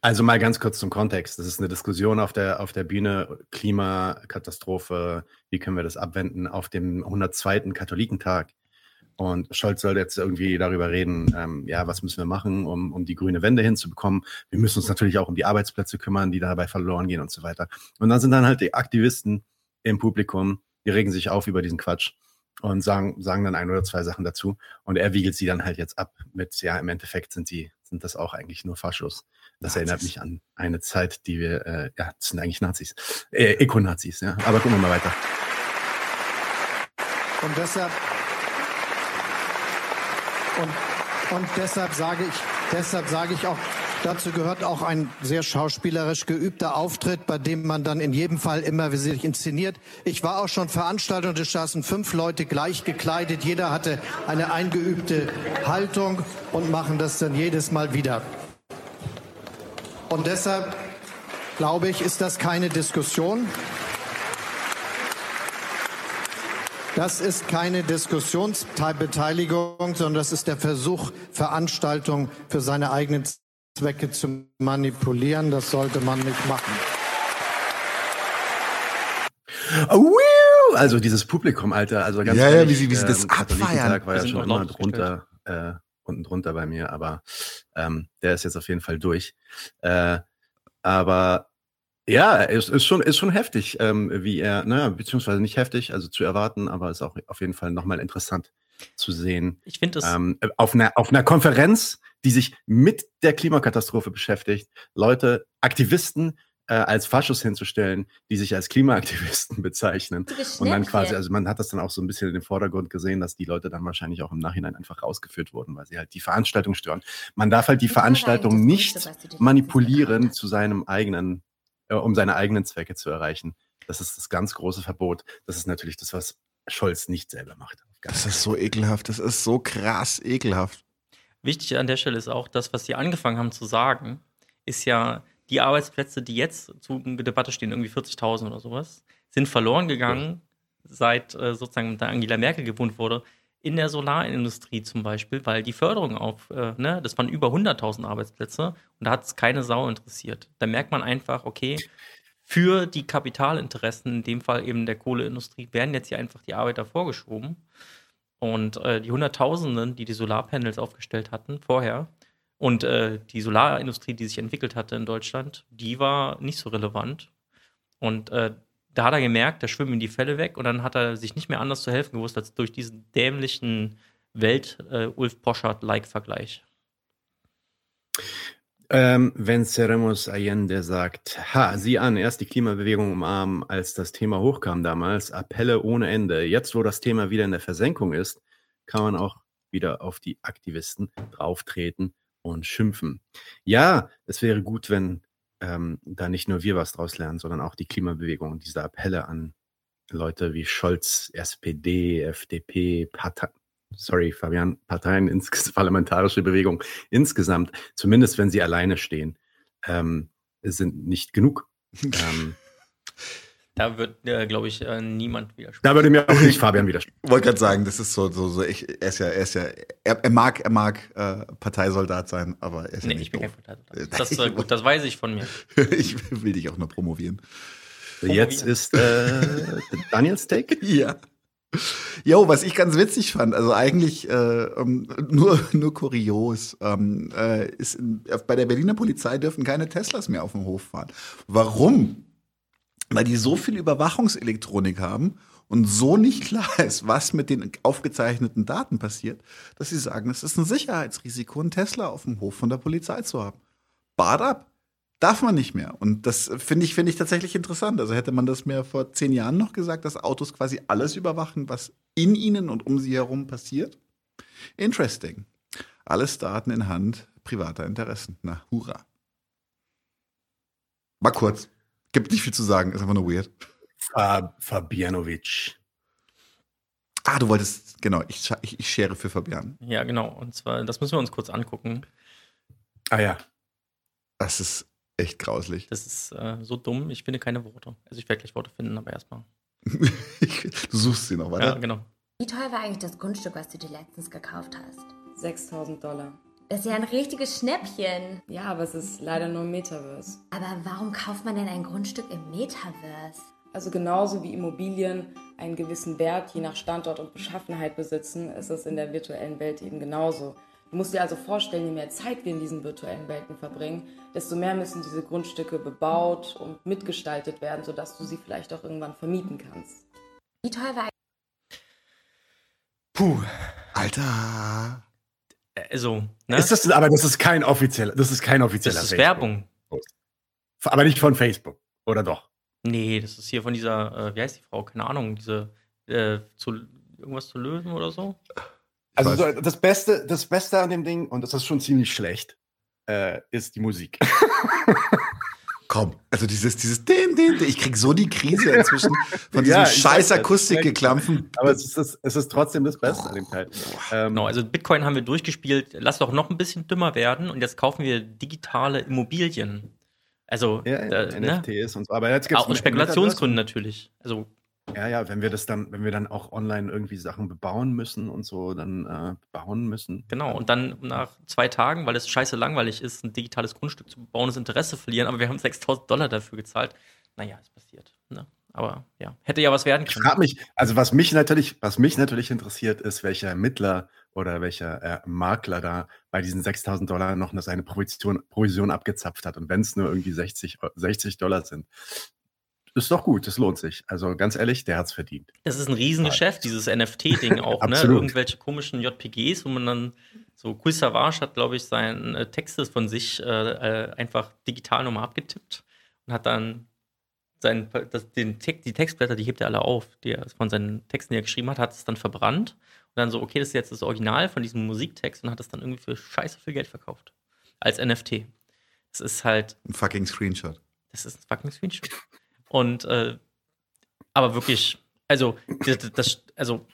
Also mal ganz kurz zum Kontext. Das ist eine Diskussion auf der, auf der Bühne, Klimakatastrophe, wie können wir das abwenden auf dem 102. Katholikentag. Und Scholz soll jetzt irgendwie darüber reden, ähm, ja, was müssen wir machen, um, um die grüne Wende hinzubekommen. Wir müssen uns natürlich auch um die Arbeitsplätze kümmern, die dabei verloren gehen und so weiter. Und dann sind dann halt die Aktivisten im Publikum, die regen sich auf über diesen Quatsch und sagen, sagen dann ein oder zwei Sachen dazu. Und er wiegelt sie dann halt jetzt ab mit, ja, im Endeffekt sind sie, sind das auch eigentlich nur Faschos. Das Nazis. erinnert mich an eine Zeit, die wir, äh, ja, das sind eigentlich Nazis. Äh, Eco-Nazis, ja. Aber gucken wir mal weiter. Und deshalb, und, und deshalb sage ich, deshalb sage ich auch, Dazu gehört auch ein sehr schauspielerisch geübter Auftritt, bei dem man dann in jedem Fall immer sich inszeniert. Ich war auch schon Veranstalter und es saßen fünf Leute gleich gekleidet. Jeder hatte eine eingeübte Haltung und machen das dann jedes Mal wieder. Und deshalb glaube ich, ist das keine Diskussion. Das ist keine Diskussionsbeteiligung, sondern das ist der Versuch, Veranstaltung für seine eigenen Zwecke zu manipulieren. Das sollte man nicht machen. Also dieses Publikum, Alter, also ganz ja, ehrlich, ja, wie sie, wie sie das ähm, abfeiern. war ja schon immer drunter, äh, unten drunter bei mir, aber ähm, der ist jetzt auf jeden Fall durch. Äh, aber ja, es ist schon, ist schon heftig, ähm, wie er, naja, beziehungsweise nicht heftig, also zu erwarten, aber ist auch auf jeden Fall nochmal interessant zu sehen. Ich finde es. Ähm, auf, einer, auf einer Konferenz, die sich mit der Klimakatastrophe beschäftigt, Leute, Aktivisten äh, als Faschos hinzustellen, die sich als Klimaaktivisten bezeichnen. Und dann quasi, also man hat das dann auch so ein bisschen in den Vordergrund gesehen, dass die Leute dann wahrscheinlich auch im Nachhinein einfach rausgeführt wurden, weil sie halt die Veranstaltung stören. Man darf halt die Veranstaltung nicht manipulieren zu seinem eigenen, äh, um seine eigenen Zwecke zu erreichen. Das ist das ganz große Verbot. Das ist natürlich das, was Scholz nicht selber macht. Das ist so ekelhaft. Das ist so krass ekelhaft. Wichtig an der Stelle ist auch, das, was Sie angefangen haben zu sagen, ist ja, die Arbeitsplätze, die jetzt zur Debatte stehen, irgendwie 40.000 oder sowas, sind verloren gegangen, ja. seit äh, sozusagen da Angela Merkel gewohnt wurde, in der Solarindustrie zum Beispiel, weil die Förderung auf, äh, ne, das waren über 100.000 Arbeitsplätze und da hat es keine Sau interessiert. Da merkt man einfach, okay, für die Kapitalinteressen, in dem Fall eben der Kohleindustrie, werden jetzt hier einfach die Arbeiter vorgeschoben. Und äh, die Hunderttausenden, die die Solarpanels aufgestellt hatten vorher und äh, die Solarindustrie, die sich entwickelt hatte in Deutschland, die war nicht so relevant. Und äh, da hat er gemerkt, da schwimmen die Fälle weg und dann hat er sich nicht mehr anders zu helfen gewusst als durch diesen dämlichen Welt-Ulf Poschardt-like-Vergleich. Ähm, wenn Ceremos Allende sagt, ha, sieh an, erst die Klimabewegung umarmen, als das Thema hochkam damals, Appelle ohne Ende. Jetzt, wo das Thema wieder in der Versenkung ist, kann man auch wieder auf die Aktivisten drauftreten und schimpfen. Ja, es wäre gut, wenn ähm, da nicht nur wir was draus lernen, sondern auch die Klimabewegung und diese Appelle an Leute wie Scholz, SPD, FDP, Partei, sorry, Fabian, Parteien, ins, parlamentarische Bewegung insgesamt, zumindest wenn sie alleine stehen, ähm, sind nicht genug. ähm, Da wird, äh, glaube ich, äh, niemand widersprechen. Da würde mir auch nicht Fabian widersprechen. Ich wollte gerade sagen, das ist so, so, so ich, er ist ja, er ist ja, er, er mag, er mag äh, Parteisoldat sein, aber er ist nee, ja nicht ich bin doof. kein Parteisoldat. Das, äh, gut, das weiß ich von mir. ich will dich auch nur promovieren. Jetzt ist äh, Daniels Take. Ja. Jo, was ich ganz witzig fand, also eigentlich äh, um, nur, nur kurios, ähm, äh, ist in, bei der Berliner Polizei dürfen keine Teslas mehr auf dem Hof fahren. Warum? Weil die so viel Überwachungselektronik haben und so nicht klar ist, was mit den aufgezeichneten Daten passiert, dass sie sagen, es ist ein Sicherheitsrisiko, einen Tesla auf dem Hof von der Polizei zu haben. Bad ab. Darf man nicht mehr. Und das finde ich, finde ich tatsächlich interessant. Also hätte man das mir vor zehn Jahren noch gesagt, dass Autos quasi alles überwachen, was in ihnen und um sie herum passiert. Interesting. Alles Daten in Hand privater Interessen. Na, hurra. Mal kurz. Gibt nicht viel zu sagen, ist einfach nur weird. Fab Fabianovic. Ah, du wolltest, genau, ich, ich, ich schere für Fabian. Ja, genau. Und zwar, das müssen wir uns kurz angucken. Ah ja. Das ist echt grauslich. Das ist äh, so dumm, ich finde keine Worte. Also ich werde gleich Worte finden, aber erstmal. du suchst sie noch, weiter? Ja, genau. Wie teuer war eigentlich das Grundstück, was du dir letztens gekauft hast? 6000 Dollar. Das ist ja ein richtiges Schnäppchen. Ja, aber es ist leider nur ein Metaverse. Aber warum kauft man denn ein Grundstück im Metaverse? Also genauso wie Immobilien einen gewissen Wert je nach Standort und Beschaffenheit besitzen, ist es in der virtuellen Welt eben genauso. Du musst dir also vorstellen, je mehr Zeit wir in diesen virtuellen Welten verbringen, desto mehr müssen diese Grundstücke bebaut und mitgestaltet werden, sodass du sie vielleicht auch irgendwann vermieten kannst. Wie teuer war Puh. Alter. Also, ne? Ist das, aber das ist kein offizieller, das ist kein offizieller das ist Facebook. Werbung. Aber nicht von Facebook, oder doch? Nee, das ist hier von dieser, äh, wie heißt die Frau? Keine Ahnung, diese, äh, zu, irgendwas zu lösen oder so. Also so, das Beste, das Beste an dem Ding, und das ist schon ziemlich schlecht, äh, ist die Musik. Komm, also dieses, dieses din, din, din, ich krieg so die Krise inzwischen von diesem Ja, scheiß. Akustikgeklampfen. Aber es ist, das, es ist trotzdem das Beste an dem Teil. Ähm, Genau, also Bitcoin haben wir durchgespielt. Lass doch noch ein bisschen dümmer werden und jetzt kaufen wir digitale Immobilien. Also, ja, ja, äh, ne? NFTs und so. Aber jetzt gibt's Auch aus Spekulationsgründen natürlich. Also, Ja, ja, wenn wir das dann, wenn wir dann auch online irgendwie Sachen bebauen müssen und so, dann äh, bauen müssen. genau. Und dann nach zwei Tagen, weil es scheiße langweilig ist, ein digitales Grundstück zu bauen, das Interesse verlieren. Aber wir haben 6000 Dollar dafür gezahlt. Naja, ist passiert. Ne? Aber ja, hätte ja was werden Ich können. frage mich, also was mich natürlich, was mich natürlich interessiert, ist, welcher Ermittler oder welcher äh, Makler da bei diesen 6000 Dollar noch eine- seine Provision, Provision abgezapft hat. Und wenn es nur irgendwie 60, Eu- 60 Dollar sind, ist doch gut, das lohnt sich. Also ganz ehrlich, der hat's verdient. Das ist ein Riesengeschäft, dieses NFT-Ding auch, ne? Irgendwelche komischen JPGs, wo man dann so Cool Savage hat, glaube ich, seine äh, Texte von sich äh, äh, einfach digital nochmal abgetippt und hat dann seinen, das, den Text, die Textblätter, die hebt er alle auf, die er von seinen Texten, die er geschrieben hat, hat es dann verbrannt und dann so, okay, das ist jetzt das Original von diesem Musiktext und hat es dann irgendwie für scheiße viel Geld verkauft. Als NFT. Das ist halt Ein fucking Screenshot. das ist ein fucking Screenshot. Und, äh, aber wirklich, also, das, also,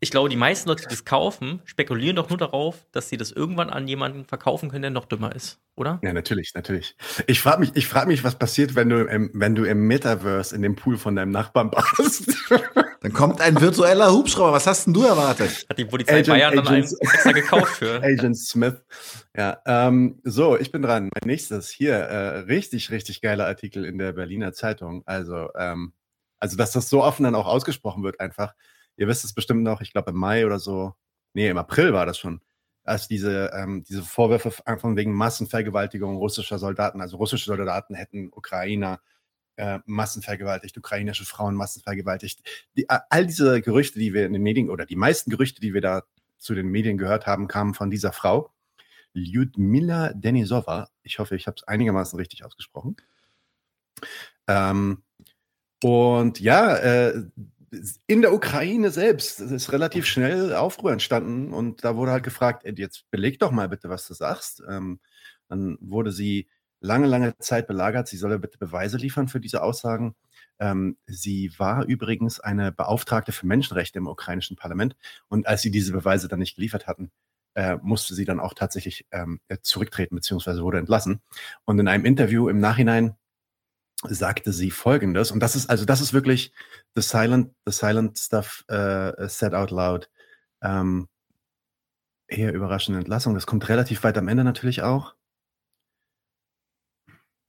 ich glaube, die meisten Leute, die das kaufen, spekulieren doch nur darauf, dass sie das irgendwann an jemanden verkaufen können, der noch dümmer ist, oder? Ja, natürlich, natürlich. Ich frage mich, ich frage mich, was passiert, wenn du im, wenn du im Metaverse in dem Pool von deinem Nachbarn baust. Dann kommt ein virtueller Hubschrauber. Was hast denn du erwartet? Hat die Polizei Agent- Bayern dann einen extra gekauft für. Agent Smith. Ja, ähm, so, ich bin dran. Mein nächstes hier, äh, richtig, richtig geiler Artikel in der Berliner Zeitung. Also, ähm, also, dass das so offen dann auch ausgesprochen wird, einfach. Ihr wisst es bestimmt noch, ich glaube im Mai oder so, nee, im April war das schon, als diese, ähm, diese Vorwürfe von wegen Massenvergewaltigung russischer Soldaten, also russische Soldaten hätten Ukrainer äh, massenvergewaltigt, ukrainische Frauen massenvergewaltigt. Die, all diese Gerüchte, die wir in den Medien oder die meisten Gerüchte, die wir da zu den Medien gehört haben, kamen von dieser Frau, Lyudmila Denisova. Ich hoffe, ich habe es einigermaßen richtig ausgesprochen. Ähm, und ja, äh, in der Ukraine selbst ist relativ schnell Aufruhr entstanden und da wurde halt gefragt, jetzt beleg doch mal bitte, was du sagst. Ähm, dann wurde sie lange, lange Zeit belagert. Sie solle bitte Beweise liefern für diese Aussagen. Ähm, sie war übrigens eine Beauftragte für Menschenrechte im ukrainischen Parlament und als sie diese Beweise dann nicht geliefert hatten, äh, musste sie dann auch tatsächlich ähm, zurücktreten beziehungsweise wurde entlassen. Und in einem Interview im Nachhinein sagte sie folgendes, und das ist, also das ist wirklich the silent, the silent stuff uh, said out loud. Ähm, eher überraschende Entlassung. Das kommt relativ weit am Ende natürlich auch.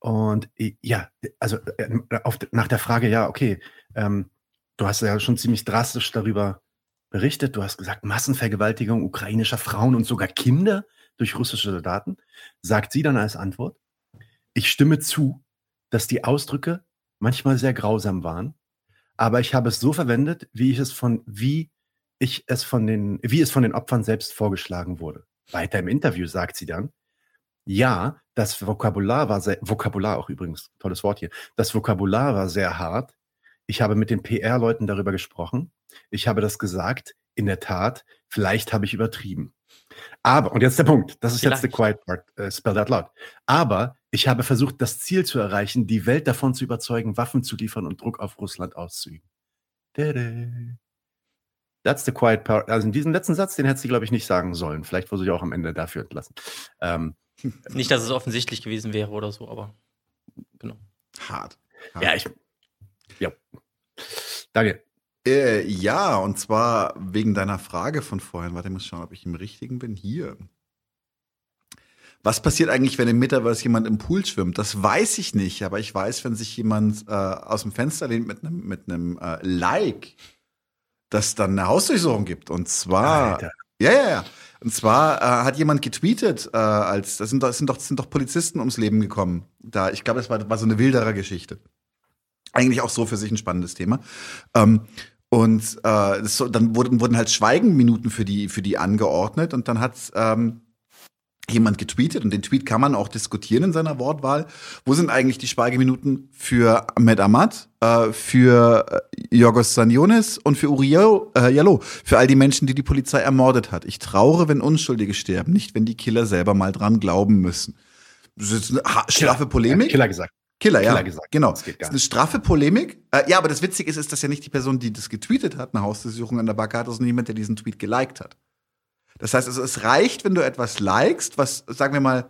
Und ja, also äh, auf, nach der Frage, ja, okay, ähm, du hast ja schon ziemlich drastisch darüber berichtet. Du hast gesagt, Massenvergewaltigung ukrainischer Frauen und sogar Kinder durch russische Soldaten. Sagt sie dann als Antwort, ich stimme zu, dass die Ausdrücke manchmal sehr grausam waren, aber ich habe es so verwendet, wie ich es von, wie ich es von den, wie es von den Opfern selbst vorgeschlagen wurde. Weiter im Interview sagt sie dann, ja, das Vokabular war sehr, Vokabular auch übrigens, tolles Wort hier. Das Vokabular war sehr hart. Ich habe mit den PR-Leuten darüber gesprochen. Ich habe das gesagt. In der Tat, vielleicht habe ich übertrieben. Aber, und jetzt der Punkt, das ist vielleicht. jetzt the quiet part, uh, spelled out loud. Aber ich habe versucht, das Ziel zu erreichen, die Welt davon zu überzeugen, Waffen zu liefern und Druck auf Russland auszuüben. That's the quiet part. Also in diesem letzten Satz, den hätte sie, glaube ich, nicht sagen sollen. Vielleicht wurde sie auch am Ende dafür entlassen. Ähm, nicht, dass es offensichtlich gewesen wäre oder so, aber genau. Hart. Hart. Ja, ich. Ja. Danke. Äh, ja, und zwar wegen deiner Frage von vorhin. Warte, ich muss schauen, ob ich im Richtigen bin. Hier. Was passiert eigentlich, wenn im Metaverse jemand im Pool schwimmt? Das weiß ich nicht, aber ich weiß, wenn sich jemand äh, aus dem Fenster lehnt mit einem mit einem äh, Like, dass dann eine Hausdurchsuchung gibt. Und zwar. Alter. Ja, ja, ja. Und zwar äh, hat jemand getweetet, äh, als das sind, sind doch sind doch Polizisten ums Leben gekommen. Da, ich glaube, das war, war so eine wilderer Geschichte. Eigentlich auch so für sich ein spannendes Thema. Ähm, und äh, das, dann wurden, wurden halt Schweigenminuten für die, für die angeordnet und dann hat ähm, jemand getweetet und den Tweet kann man auch diskutieren in seiner Wortwahl. Wo sind eigentlich die Schweigeminuten für Ahmed Ahmad, äh, für äh, Yorgos Sanionis und für Uriel äh, Jallo, für all die Menschen, die die Polizei ermordet hat? Ich traure, wenn Unschuldige sterben, nicht wenn die Killer selber mal dran glauben müssen. Das ist eine straffe Polemik. Killer gesagt. Killer, ja. Killer gesagt. Genau. Das, geht gar das ist eine straffe Polemik. Äh, ja, aber das Witzige ist, ist, dass ja nicht die Person, die das getweetet hat, eine Hausdurchsuchung an der Backe hat, sondern jemand, der diesen Tweet geliked hat. Das heißt also, es reicht, wenn du etwas likest, was, sagen wir mal,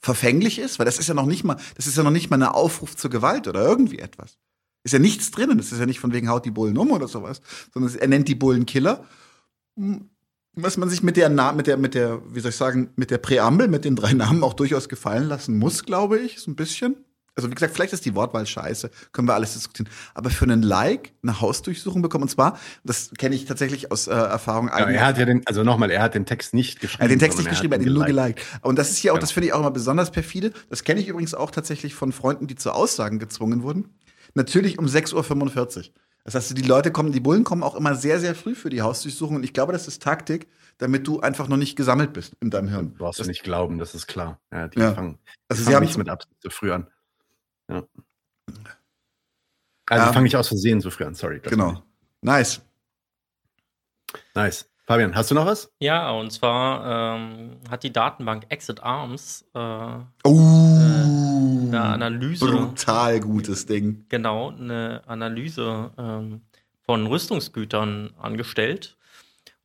verfänglich ist, weil das ist ja noch nicht mal, das ist ja noch nicht mal ein Aufruf zur Gewalt oder irgendwie etwas. Ist ja nichts drinnen. Das ist ja nicht von wegen haut die Bullen um oder sowas, sondern er nennt die Bullen Killer. Hm, was man sich mit der, mit der, mit der, wie soll ich sagen, mit der Präambel, mit den drei Namen auch durchaus gefallen lassen muss, glaube ich, so ein bisschen also wie gesagt, vielleicht ist die Wortwahl scheiße, können wir alles diskutieren. Aber für einen Like eine Hausdurchsuchung bekommen, und zwar, das kenne ich tatsächlich aus äh, Erfahrung. Ja, er hat ja den, also nochmal, er hat den Text nicht geschrieben. Er hat den Text nicht geschrieben, er hat ihn nur geliked. Und das ist hier auch, genau. das finde ich auch immer besonders perfide. Das kenne ich übrigens auch tatsächlich von Freunden, die zu Aussagen gezwungen wurden. Natürlich um 6.45 Uhr. Das heißt, die Leute kommen, die Bullen kommen auch immer sehr, sehr früh für die Hausdurchsuchung. Und ich glaube, das ist Taktik, damit du einfach noch nicht gesammelt bist in deinem Hirn. Du brauchst das nicht glauben, das ist klar. Ja, die ja. fangen, also sie haben nicht mit Absicht zu früh an. Ja. Also ähm, ich fange nicht aus Versehen so früh an, sorry. Genau. Nice. Nice. Fabian, hast du noch was? Ja, und zwar ähm, hat die Datenbank Exit Arms äh, uh, äh, eine Analyse. Brutal gutes Ding. Genau, eine Analyse ähm, von Rüstungsgütern angestellt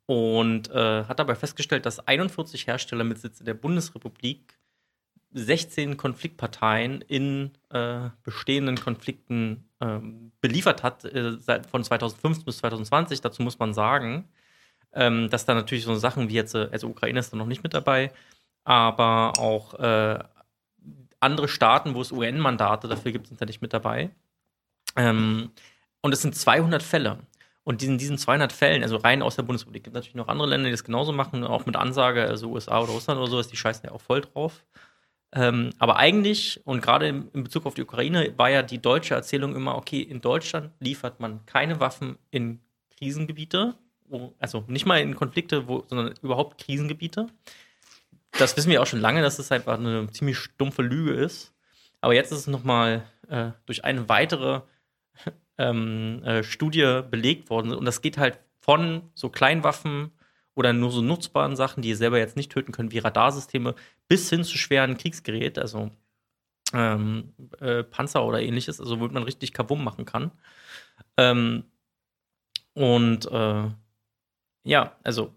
und äh, hat dabei festgestellt, dass 41 Hersteller mit Sitz in der Bundesrepublik 16 Konfliktparteien in äh, bestehenden Konflikten ähm, beliefert hat, äh, seit, von 2015 bis 2020. Dazu muss man sagen, ähm, dass da natürlich so Sachen wie jetzt, äh, also Ukraine ist da noch nicht mit dabei, aber auch äh, andere Staaten, wo es UN-Mandate dafür gibt, sind da nicht mit dabei. Ähm, und es sind 200 Fälle. Und in diesen 200 Fällen, also rein aus der Bundesrepublik, gibt es natürlich noch andere Länder, die das genauso machen, auch mit Ansage, also USA oder Russland oder sowas, die scheißen ja auch voll drauf. Ähm, aber eigentlich, und gerade in, Bezug auf die Ukraine, war ja die deutsche Erzählung immer, okay, in Deutschland liefert man keine Waffen in Krisengebiete, wo, also nicht mal in Konflikte, wo, sondern überhaupt Krisengebiete. Das wissen wir auch schon lange, dass es einfach eine ziemlich stumpfe Lüge ist. Aber jetzt ist es nochmal äh, durch eine weitere ähm, äh, Studie belegt worden. Und das geht halt von so Kleinwaffen oder nur so nutzbaren Sachen, die ihr selber jetzt nicht töten könnt, wie Radarsysteme, bis hin zu schweren Kriegsgerät, also ähm, äh, Panzer oder ähnliches, also womit man richtig Kabum machen kann. Ähm, und äh, ja, also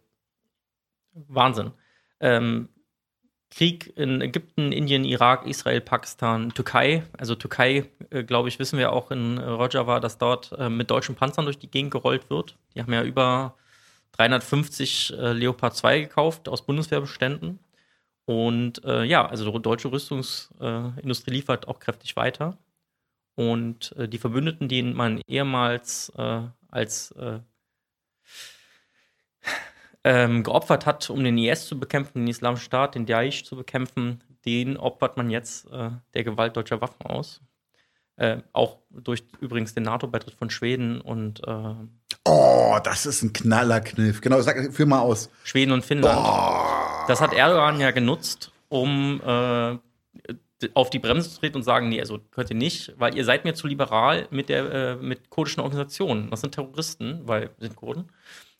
Wahnsinn. Ähm, Krieg in Ägypten, Indien, Irak, Israel, Pakistan, Türkei. Also Türkei, äh, glaube ich, wissen wir auch in Rojava, dass dort äh, mit deutschen Panzern durch die Gegend gerollt wird. Die haben ja über 350 äh, Leopard 2 gekauft aus Bundeswehrbeständen. Und äh, ja, also die deutsche Rüstungsindustrie äh, liefert auch kräftig weiter. Und die Verbündeten, die man ehemals als ähm, geopfert hat, um den IS zu bekämpfen, den Islamischen Staat, den Daesh zu bekämpfen, den opfert man jetzt äh, der Gewalt deutscher Waffen aus. Äh, auch durch übrigens den NATO-Beitritt von Schweden und äh, Oh, das ist ein knaller Kniff. Genau, sag, führ mal aus. Schweden und Finnland. Oh. Das hat Erdogan ja genutzt, um äh, auf die Bremse zu treten und sagen, nee, also könnt ihr nicht, weil ihr seid mir zu liberal mit der äh, mit kurdischen Organisationen. Das sind Terroristen, weil sind Kurden.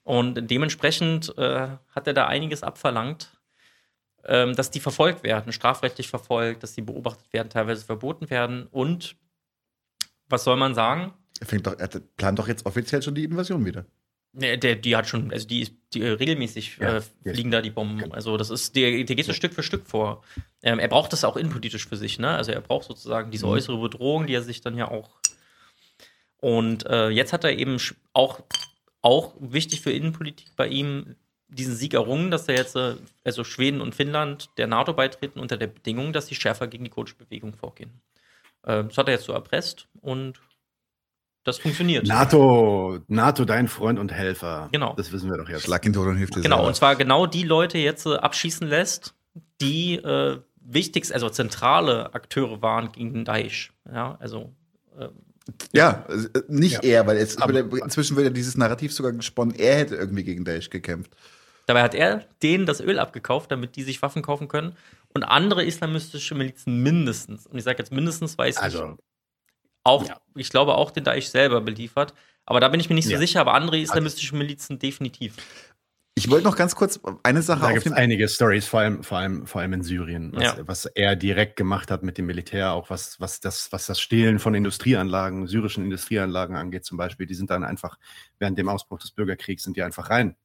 Und dementsprechend äh, hat er da einiges abverlangt, ähm, dass die verfolgt werden, strafrechtlich verfolgt, dass die beobachtet werden, teilweise verboten werden. Und was soll man sagen? Er, fängt doch, er plant doch jetzt offiziell schon die Invasion wieder. Der, der, die hat schon, also die ist die, regelmäßig ja, äh, fliegen da die Bomben. Genau. Also das ist, der, der geht so ja. Stück für Stück vor. Ähm, er braucht das auch innenpolitisch für sich, ne? Also er braucht sozusagen diese mhm. äußere Bedrohung, die er sich dann ja auch. Und äh, jetzt hat er eben auch auch wichtig für Innenpolitik bei ihm, diesen Sieg errungen, dass er jetzt, äh, also Schweden und Finnland der NATO beitreten unter der Bedingung, dass sie schärfer gegen die kurdische Bewegung vorgehen. Ähm, das hat er jetzt so erpresst und das funktioniert. NATO, NATO, dein Freund und Helfer. Genau. Das wissen wir doch jetzt. Schlag ihn tot und hilft dir Genau, selber. und zwar genau die Leute jetzt äh, abschießen lässt, die äh, wichtigst, also zentrale Akteure waren gegen Daesh. Ja, also äh, ja, äh, nicht ja. er, weil jetzt aber, inzwischen wird ja dieses Narrativ sogar gesponnen, er hätte irgendwie gegen Daesh gekämpft. Dabei hat er denen das Öl abgekauft, damit die sich Waffen kaufen können. Und andere islamistische Milizen mindestens. Und ich sage jetzt mindestens, weil es also, auch, ja. ich glaube auch den Daesh selber beliefert. Aber da bin ich mir nicht so ja. sicher, aber andere islamistische Milizen definitiv. Ich wollte noch ganz kurz eine Sache Da gibt es einige Stories, vor allem, vor allem, vor allem in Syrien, was, ja. was, er direkt gemacht hat mit dem Militär, auch was, was, das, was das Stehlen von Industrieanlagen, syrischen Industrieanlagen angeht zum Beispiel. Die sind dann einfach, während dem Ausbruch des Bürgerkriegs, sind die einfach rein,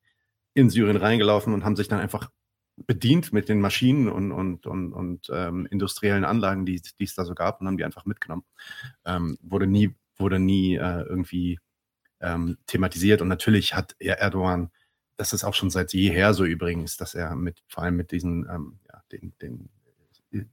in Syrien reingelaufen und haben sich dann einfach bedient mit den Maschinen und, und, und, und ähm, industriellen Anlagen, die, die es da so gab, und haben die einfach mitgenommen. Ähm, wurde nie, wurde nie äh, irgendwie ähm, thematisiert. Und natürlich hat Erdogan das ist auch schon seit jeher so übrigens, dass er mit, vor allem mit diesen, ähm, ja, den, den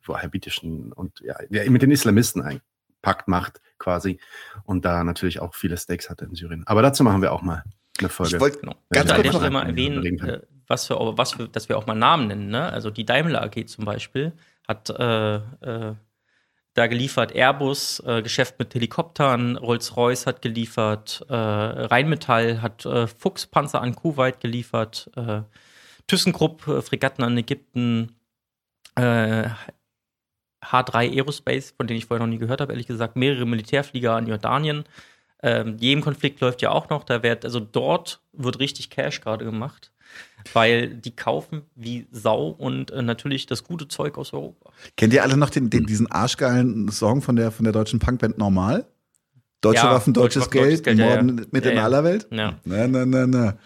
wahhabitischen und ja, mit den Islamisten einen Pakt macht quasi und da natürlich auch viele Stakes hatte in Syrien. Aber dazu machen wir auch mal eine Folge. Ich wollte ganz kurz noch mal erwähnen, äh, was für, was für, dass wir auch mal Namen nennen. Ne? Also die Daimler AG zum Beispiel hat äh, äh, da geliefert Airbus, äh, Geschäft mit Helikoptern, Rolls-Royce hat geliefert, äh, Rheinmetall hat äh, Fuchspanzer an Kuwait geliefert, äh, ThyssenKrupp, Fregatten an Ägypten, H3 äh, Aerospace, von denen ich vorher noch nie gehört habe, ehrlich gesagt, mehrere Militärflieger an Jordanien. Ähm, jedem Konflikt läuft ja auch noch, da wird, also dort wird richtig Cash gerade gemacht weil die kaufen wie Sau und äh, natürlich das gute Zeug aus Europa. Kennt ihr alle noch den, den, diesen arschgeilen Song von der, von der deutschen Punkband Normal? Deutsche ja, Waffen, deutsches Deutsch, Geld, Geld Morden ja, ja. mit ja, in aller Welt? Ja. Na, na, na, na.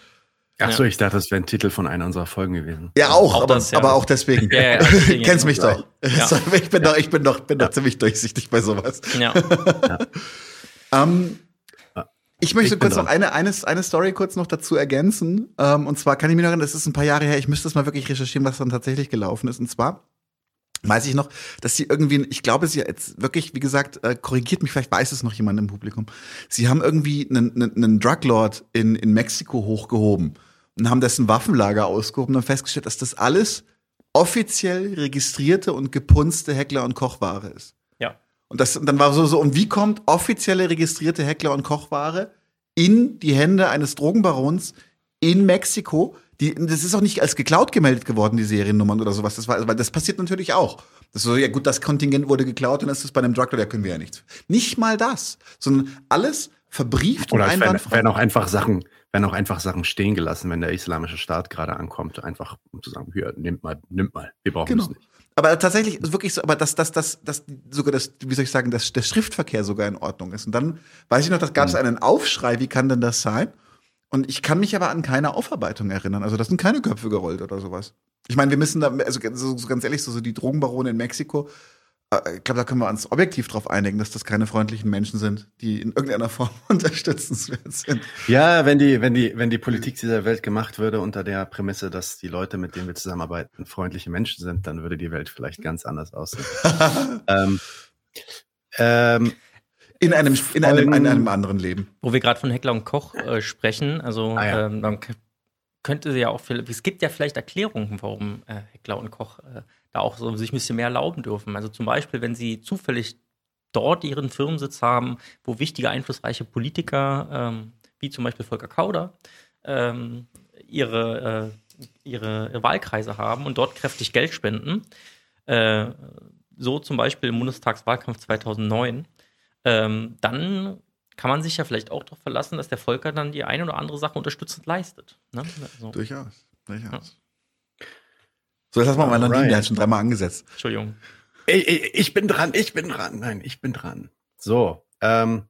Ach so, ich dachte, das wäre ein Titel von einer unserer Folgen gewesen. Ja, auch, auch aber, das, aber auch deswegen. Ja, ja, deswegen Kennst mich doch. ich bin doch, ich bin doch, bin doch ziemlich durchsichtig bei sowas. Ja. ähm, ich möchte ich kurz noch eine, eine, eine Story kurz noch dazu ergänzen. Ähm, und zwar kann ich mich noch erinnern, das ist ein paar Jahre her, ich müsste das mal wirklich recherchieren, was dann tatsächlich gelaufen ist. Und zwar weiß ich noch, dass sie irgendwie, ich glaube, sie jetzt wirklich, wie gesagt, äh, korrigiert mich, vielleicht weiß es noch jemand im Publikum. Sie haben irgendwie einen, einen, einen Druglord in, in Mexiko hochgehoben und haben dessen Waffenlager ausgehoben und festgestellt, dass das alles offiziell registrierte und gepunzte Heckler- und Kochware ist. Und, das, und dann war so, so, und wie kommt offizielle registrierte Heckler- und Kochware in die Hände eines Drogenbarons in Mexiko? Die, das ist auch nicht als geklaut gemeldet geworden, die Seriennummern oder sowas. Das, war, weil das passiert natürlich auch. Das ist so, ja gut, das Kontingent wurde geklaut, dann ist es bei einem Drugler, da können wir ja nichts. Nicht mal das, sondern alles verbrieft oder und einwandfrei. Werden auch einfach Sachen, werden auch einfach Sachen stehen gelassen, wenn der islamische Staat gerade ankommt, einfach um zu sagen, hier, nimmt mal, nimmt mal, wir brauchen genau. es nicht. Aber tatsächlich ist wirklich so, aber dass das, das, das, sogar das, wie soll ich sagen, dass der Schriftverkehr sogar in Ordnung ist. Und dann weiß ich noch, da gab es mhm. einen Aufschrei, wie kann denn das sein? Und ich kann mich aber an keine Aufarbeitung erinnern. Also, das sind keine Köpfe gerollt oder sowas. Ich meine, wir müssen da, also so, ganz ehrlich, so, so die Drogenbarone in Mexiko, ich glaube, da können wir uns objektiv darauf einigen, dass das keine freundlichen Menschen sind, die in irgendeiner Form unterstützenswert sind. Ja, wenn die, wenn die, wenn die Politik dieser Welt gemacht würde unter der Prämisse, dass die Leute, mit denen wir zusammenarbeiten, freundliche Menschen sind, dann würde die Welt vielleicht ganz anders aussehen. ähm, ähm, in einem, in einem, in einem anderen Leben. Wo wir gerade von Heckler und Koch äh, sprechen, also ah, ja. ähm, man könnte ja auch, es gibt ja vielleicht Erklärungen, warum äh, Heckler und Koch äh, da auch so sich ein bisschen mehr erlauben dürfen. Also zum Beispiel, wenn sie zufällig dort ihren Firmensitz haben, wo wichtige, einflussreiche Politiker, ähm, wie zum Beispiel Volker Kauder, ähm, ihre, äh, ihre Wahlkreise haben und dort kräftig Geld spenden. Äh, so zum Beispiel im Bundestagswahlkampf 2009. Ähm, dann kann man sich ja vielleicht auch darauf verlassen, dass der Volker dann die eine oder andere Sache unterstützend leistet. Ne? Also. Durchaus, durchaus. Ja. So, jetzt lass mal meinen Linie, der hat schon dreimal angesetzt. Entschuldigung. Ich, ich, ich, bin dran, ich bin dran. Nein, ich bin dran. So, ähm,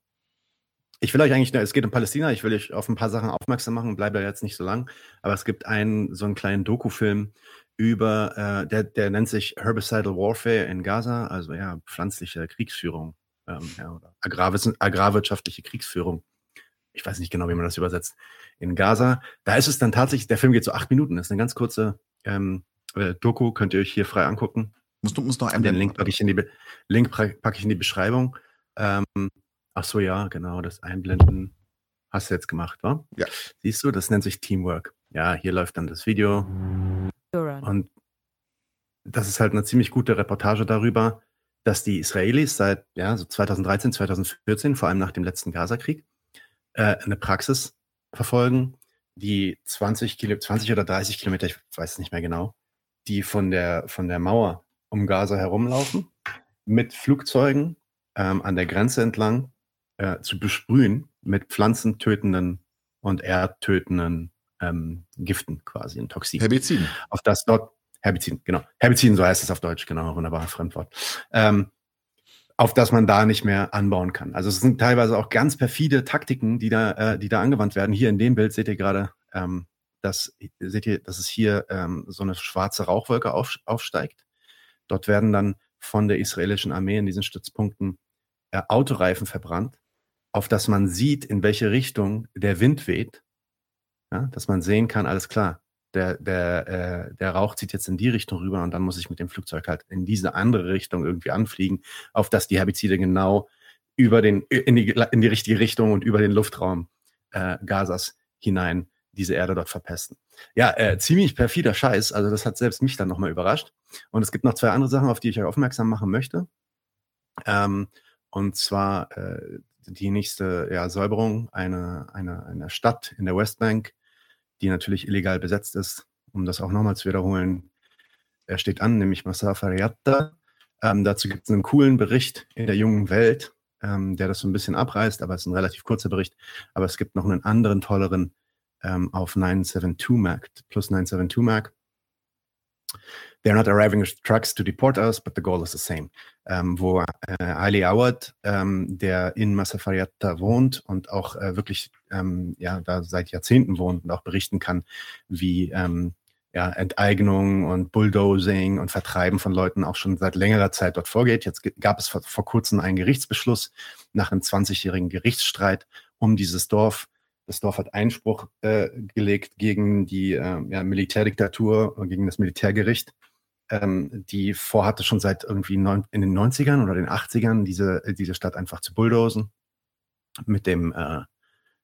ich will euch eigentlich, es geht um Palästina, ich will euch auf ein paar Sachen aufmerksam machen, bleibe da jetzt nicht so lang, aber es gibt einen, so einen kleinen Doku-Film über, äh, der, der nennt sich Herbicidal Warfare in Gaza, also ja, pflanzliche Kriegsführung, ähm, ja, oder agrarwirtschaftliche Kriegsführung. Ich weiß nicht genau, wie man das übersetzt. In Gaza, da ist es dann tatsächlich, der Film geht so acht Minuten, das ist eine ganz kurze ähm, äh, Doku könnt ihr euch hier frei angucken. Musst du musst noch einen Den Link packe ich in die, Be Link packe ich in die Beschreibung. Ähm, ach so, ja, genau, das Einblenden hast du jetzt gemacht, wa? Ja. Siehst du, das nennt sich Teamwork. Ja, hier läuft dann das Video. Und das ist halt eine ziemlich gute Reportage darüber, dass die Israelis seit ja, so 2013, 2014, vor allem nach dem letzten Gaza-Krieg, äh, eine Praxis verfolgen, die 20, Kilo, 20 oder 30 Kilometer, ich weiß es nicht mehr genau, die von der, von der Mauer um Gaza herumlaufen, mit Flugzeugen ähm, an der Grenze entlang äh, zu besprühen mit pflanzentötenden und erdtötenden ähm, Giften quasi, ein Toxin. Herbiziden. Auf das dort, Herbiziden, genau. Herbiziden, so heißt es auf Deutsch, genau, wunderbar, Fremdwort. Ähm, auf das man da nicht mehr anbauen kann. Also es sind teilweise auch ganz perfide Taktiken, die da, äh, die da angewandt werden. Hier in dem Bild seht ihr gerade ähm, dass, seht ihr, dass es hier ähm, so eine schwarze Rauchwolke auf, aufsteigt. Dort werden dann von der israelischen Armee in diesen Stützpunkten äh, Autoreifen verbrannt, auf dass man sieht, in welche Richtung der Wind weht. Ja, dass man sehen kann, alles klar, der, der, äh, der Rauch zieht jetzt in die Richtung rüber und dann muss ich mit dem Flugzeug halt in diese andere Richtung irgendwie anfliegen, auf dass die Herbizide genau über den, in die, in die richtige Richtung und über den Luftraum äh, Gazas hinein diese Erde dort verpesten. Ja, äh, ziemlich perfider Scheiß. Also das hat selbst mich dann nochmal überrascht. Und es gibt noch zwei andere Sachen, auf die ich euch aufmerksam machen möchte. Ähm, und zwar äh, die nächste ja, Säuberung einer eine, eine Stadt in der Westbank, die natürlich illegal besetzt ist. Um das auch nochmal zu wiederholen, er steht an, nämlich Masafariatta. Ähm, dazu gibt es einen coolen Bericht in der jungen Welt, ähm, der das so ein bisschen abreißt, aber es ist ein relativ kurzer Bericht. Aber es gibt noch einen anderen tolleren ähm, auf 972 Mac, plus 972 Mac. They're not arriving with trucks to deport us, but the goal is the same. Ähm, wo äh, Ali Awad, ähm, der in Masafariata wohnt und auch äh, wirklich ähm, ja, da seit Jahrzehnten wohnt und auch berichten kann, wie ähm, ja, Enteignung und Bulldozing und Vertreiben von Leuten auch schon seit längerer Zeit dort vorgeht. Jetzt gab es vor, vor kurzem einen Gerichtsbeschluss nach einem 20-jährigen Gerichtsstreit um dieses Dorf das Dorf hat Einspruch äh, gelegt gegen die äh, ja, Militärdiktatur, gegen das Militärgericht, ähm, die vorhatte schon seit irgendwie neun, in den 90ern oder den 80ern diese, diese Stadt einfach zu bulldosen. Mit dem, äh,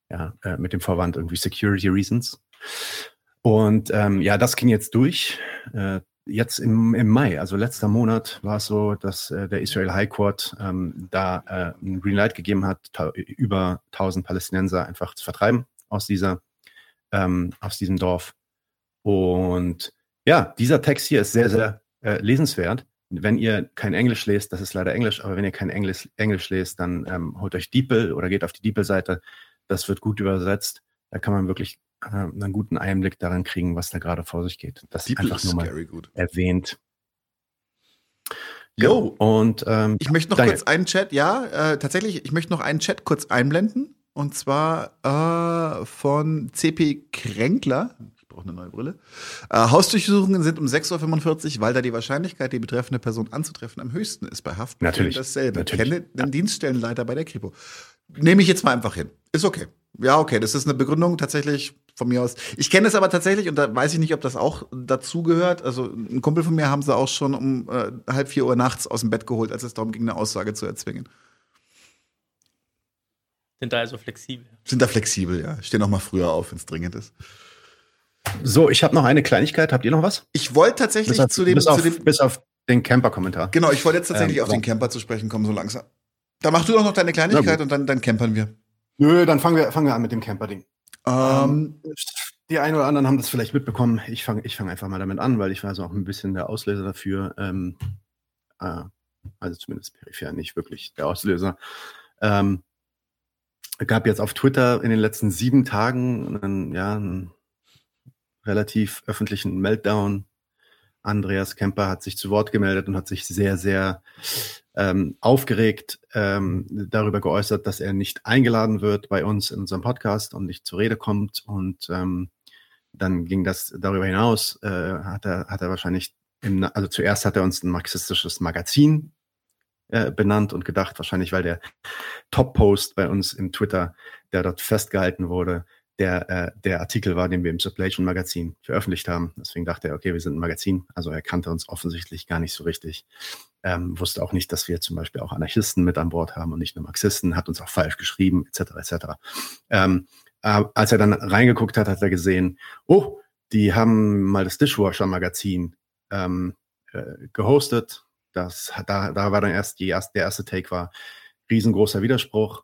ja, äh, mit dem Vorwand irgendwie Security Reasons. Und ähm, ja, das ging jetzt durch. Jetzt im, im Mai, also letzter Monat, war es so, dass äh, der Israel High Court ähm, da äh, ein Green Light gegeben hat, über 1000 Palästinenser einfach zu vertreiben aus dieser, ähm, aus diesem Dorf. Und ja, dieser Text hier ist sehr, sehr äh, lesenswert. Wenn ihr kein Englisch lest, das ist leider Englisch, aber wenn ihr kein Englisch, Englisch lest, dann ähm, holt euch DeepL oder geht auf die DeepL-Seite. Das wird gut übersetzt. Da kann man wirklich äh, einen guten Einblick daran kriegen, was da gerade vor sich geht. Das ist einfach nur mal gut. erwähnt. Jo, und ähm, ich möchte noch danke. kurz einen Chat, ja, äh, tatsächlich, ich möchte noch einen Chat kurz einblenden. Und zwar äh, von CP Kränkler. Ich brauche eine neue Brille. Äh, Hausdurchsuchungen sind um 6.45 Uhr, weil da die Wahrscheinlichkeit, die betreffende Person anzutreffen, am höchsten ist bei Haft. Natürlich. Dasselbe. Natürlich. Kenne den ja. Dienststellenleiter bei der Kripo. Nehme ich jetzt mal einfach hin. Ist okay. Ja, okay. Das ist eine Begründung tatsächlich von mir aus. Ich kenne es aber tatsächlich und da weiß ich nicht, ob das auch dazugehört. Also ein Kumpel von mir haben sie auch schon um äh, halb vier Uhr nachts aus dem Bett geholt, als es darum ging, eine Aussage zu erzwingen. Sind da also flexibel? Sind da flexibel, ja. Stehen auch mal früher auf, wenn es dringend ist. So, ich habe noch eine Kleinigkeit. Habt ihr noch was? Ich wollte tatsächlich auf, zu, dem, bis auf, zu dem. Bis auf den Camper-Kommentar. Genau, ich wollte jetzt tatsächlich ähm, auf den Camper zu sprechen kommen, so langsam. Da machst du doch noch deine Kleinigkeit und dann, dann campern wir. Nö, dann fangen wir, fangen wir an mit dem Camper-Ding. Ähm, ähm, die einen oder anderen haben das vielleicht mitbekommen. Ich fange ich fang einfach mal damit an, weil ich war so auch ein bisschen der Auslöser dafür. Ähm, äh, also zumindest peripher, nicht wirklich der Auslöser. Ähm, gab jetzt auf Twitter in den letzten sieben Tagen einen, ja, einen relativ öffentlichen Meltdown. Andreas Kemper hat sich zu Wort gemeldet und hat sich sehr, sehr ähm, aufgeregt ähm, darüber geäußert, dass er nicht eingeladen wird bei uns in unserem Podcast und nicht zur Rede kommt. Und ähm, dann ging das darüber hinaus, äh, hat, er, hat er wahrscheinlich, im, also zuerst hat er uns ein marxistisches Magazin äh, benannt und gedacht, wahrscheinlich weil der Top-Post bei uns im Twitter, der dort festgehalten wurde, der, äh, der Artikel war, den wir im Circulation Magazin veröffentlicht haben. Deswegen dachte er, okay, wir sind ein Magazin. Also er kannte uns offensichtlich gar nicht so richtig. Ähm, wusste auch nicht, dass wir zum Beispiel auch Anarchisten mit an Bord haben und nicht nur Marxisten, hat uns auch falsch geschrieben, etc. etc. Ähm, äh, als er dann reingeguckt hat, hat er gesehen, oh, die haben mal das Dishwasher-Magazin ähm, äh, gehostet. Das, da, da war dann erst die erste, der erste Take war riesengroßer Widerspruch.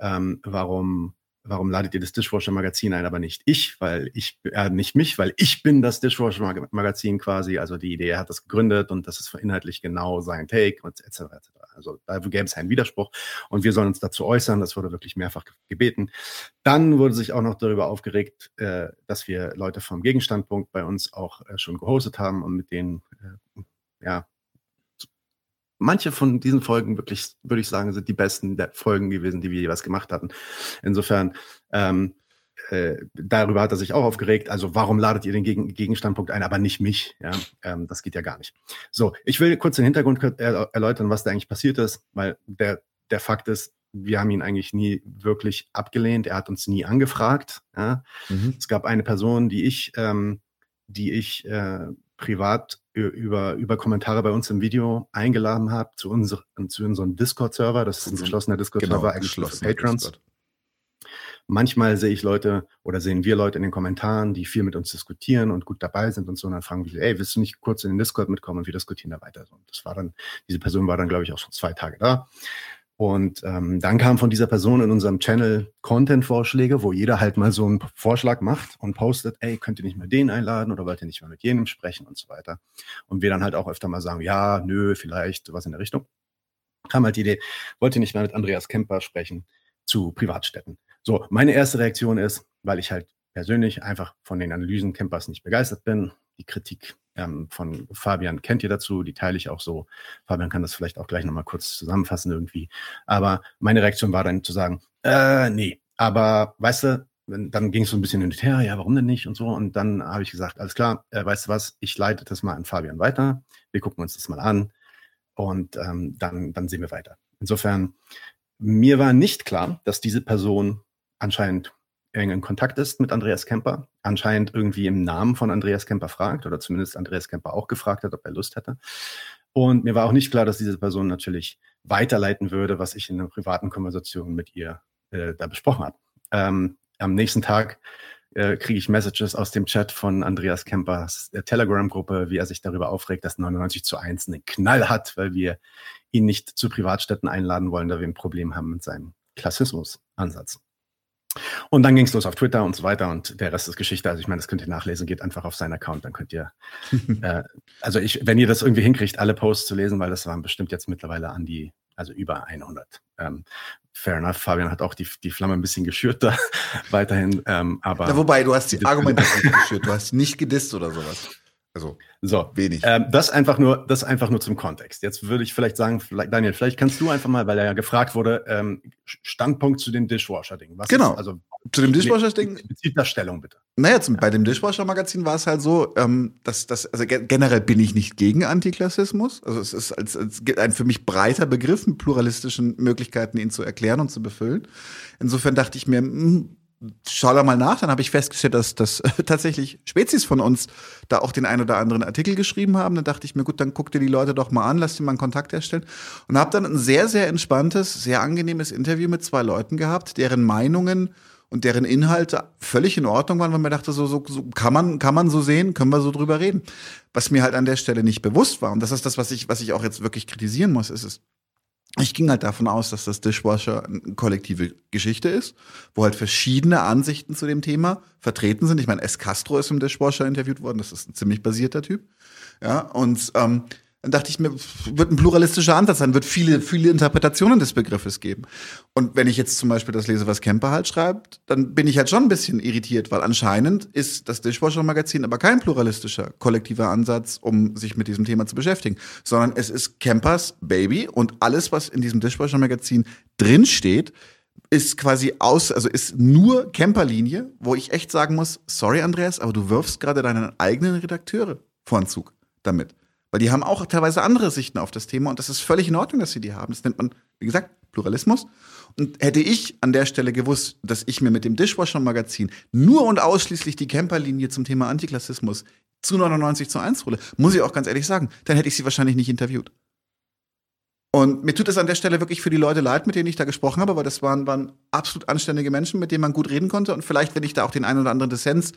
Ähm, warum warum ladet ihr das Dishwasher-Magazin ein, aber nicht ich, weil ich, äh, nicht mich, weil ich bin das Dishwasher-Magazin quasi. Also die Idee, hat das gegründet und das ist inhaltlich genau sein Take und etc. etc. Also da gäbe es einen Widerspruch und wir sollen uns dazu äußern. Das wurde wirklich mehrfach gebeten. Dann wurde sich auch noch darüber aufgeregt, äh, dass wir Leute vom Gegenstandpunkt bei uns auch äh, schon gehostet haben und mit denen äh, ja manche von diesen Folgen wirklich, würde ich sagen, sind die besten der Folgen gewesen, die wir jeweils gemacht hatten. Insofern, ähm, äh, darüber hat er sich auch aufgeregt. Also warum ladet ihr den Gegen Gegenstandpunkt ein, aber nicht mich? Ja, ähm, das geht ja gar nicht. So, ich will kurz den Hintergrund erläutern, was da eigentlich passiert ist, weil der, der Fakt ist, wir haben ihn eigentlich nie wirklich abgelehnt. Er hat uns nie angefragt. Ja? Mhm. Es gab eine Person, die ich, ähm, die ich äh, privat über, über Kommentare bei uns im Video eingeladen habe zu, unser, zu unserem Discord-Server. Das ist ein geschlossener Discord-Server genau, eigentlich für Patrons. Discord. Manchmal sehe ich Leute oder sehen wir Leute in den Kommentaren, die viel mit uns diskutieren und gut dabei sind und so. Und dann fragen wir, ey, willst du nicht kurz in den Discord mitkommen und wir diskutieren da weiter? Und das war dann, diese Person war dann, glaube ich, auch schon zwei Tage da. Und ähm, dann kam von dieser Person in unserem Channel Content-Vorschläge, wo jeder halt mal so einen Vorschlag macht und postet, ey, könnt ihr nicht mal den einladen oder wollt ihr nicht mal mit jenem sprechen und so weiter. Und wir dann halt auch öfter mal sagen, ja, nö, vielleicht, was in der Richtung. Kam halt die Idee, wollt ihr nicht mal mit Andreas Kemper sprechen zu Privatstädten. So, meine erste Reaktion ist, weil ich halt persönlich einfach von den Analysen Campers nicht begeistert bin, die Kritik ähm, von Fabian kennt ihr dazu, die teile ich auch so. Fabian kann das vielleicht auch gleich nochmal kurz zusammenfassen irgendwie. Aber meine Reaktion war dann zu sagen, äh, nee, aber weißt du, dann ging es so ein bisschen hin und her, ja, warum denn nicht und so. Und dann habe ich gesagt, alles klar, äh, weißt du was, ich leite das mal an Fabian weiter. Wir gucken uns das mal an und ähm, dann, dann sehen wir weiter. Insofern, mir war nicht klar, dass diese Person anscheinend in Kontakt ist mit Andreas Kemper, anscheinend irgendwie im Namen von Andreas Kemper fragt oder zumindest Andreas Kemper auch gefragt hat, ob er Lust hätte. Und mir war auch nicht klar, dass diese Person natürlich weiterleiten würde, was ich in einer privaten Konversation mit ihr äh, da besprochen habe. Ähm, am nächsten Tag äh, kriege ich Messages aus dem Chat von Andreas Kempers äh, Telegram-Gruppe, wie er sich darüber aufregt, dass 99 zu 1 einen Knall hat, weil wir ihn nicht zu Privatstätten einladen wollen, da wir ein Problem haben mit seinem Klassismus-Ansatz. Und dann ging es los auf Twitter und so weiter und der Rest ist Geschichte. Also ich meine, das könnt ihr nachlesen, geht einfach auf seinen Account, dann könnt ihr, äh, also ich, wenn ihr das irgendwie hinkriegt, alle Posts zu lesen, weil das waren bestimmt jetzt mittlerweile an die, also über 100. Ähm, fair enough, Fabian hat auch die, die Flamme ein bisschen geschürt da weiterhin, ähm, aber. Ja, wobei, du hast die Argumente geschürt, du hast nicht gedisst oder sowas. Also so wenig. Ähm, das einfach nur, das einfach nur zum Kontext. Jetzt würde ich vielleicht sagen, vielleicht, Daniel, vielleicht kannst du einfach mal, weil er ja gefragt wurde, ähm, Standpunkt zu dem Dishwasher-Ding. Genau. Ist, also zu dem Dishwasher-Ding. Bezieht das Stellung bitte. Naja, zum, ja. bei dem Dishwasher-Magazin war es halt so, ähm, dass das, also generell bin ich nicht gegen Antiklassismus. Also es ist als, als ein für mich breiter Begriff mit pluralistischen Möglichkeiten, ihn zu erklären und zu befüllen. Insofern dachte ich mir, mh, hm, schau da mal nach. Dann habe ich festgestellt, dass, dass tatsächlich Spezies von uns da auch den ein oder anderen Artikel geschrieben haben. Dann dachte ich mir, gut, dann guck dir die Leute doch mal an, lass dir mal einen Kontakt herstellen. Und habe dann ein sehr, sehr entspanntes, sehr angenehmes Interview mit zwei Leuten gehabt, deren Meinungen und deren Inhalte völlig in Ordnung waren, weil man dachte, so, so, so kann man, kann man so sehen, können wir so drüber reden. Was mir halt an der Stelle nicht bewusst war, und das ist das, was ich, was ich auch jetzt wirklich kritisieren muss, ist es, ich ging halt davon aus, dass das Dishwasher eine kollektive Geschichte ist, wo halt verschiedene Ansichten zu dem Thema vertreten sind. Ich meine, S. Castro ist im Dishwasher interviewt worden, das ist ein ziemlich basierter Typ. Ja, und ähm, dann dachte ich mir, wird ein pluralistischer Ansatz sein, wird viele, viele Interpretationen des Begriffes geben. Und wenn ich jetzt zum Beispiel das lese, was Kemper halt schreibt, dann bin ich halt schon ein bisschen irritiert, weil anscheinend ist das Dishwasher-Magazin aber kein pluralistischer, kollektiver Ansatz, um sich mit diesem Thema zu beschäftigen, sondern es ist Kempers Baby und alles, was in diesem Dishwasher-Magazin drinsteht, ist quasi aus, also ist nur Camperlinie, wo ich echt sagen muss, sorry Andreas, aber du wirfst gerade deinen eigenen Redakteure vor den Zug damit. Weil die haben auch teilweise andere Sichten auf das Thema und das ist völlig in Ordnung, dass sie die haben. Das nennt man, wie gesagt, Pluralismus. Und hätte ich an der Stelle gewusst, dass ich mir mit dem Dishwasher-Magazin nur und ausschließlich die Camperlinie zum Thema Antiklassismus zu 99 zu 1 hole, muss ich auch ganz ehrlich sagen, dann hätte ich sie wahrscheinlich nicht interviewt. Und mir tut es an der Stelle wirklich für die Leute leid, mit denen ich da gesprochen habe, weil das waren, waren absolut anständige Menschen, mit denen man gut reden konnte. Und vielleicht, wenn ich da auch den einen oder anderen Dissens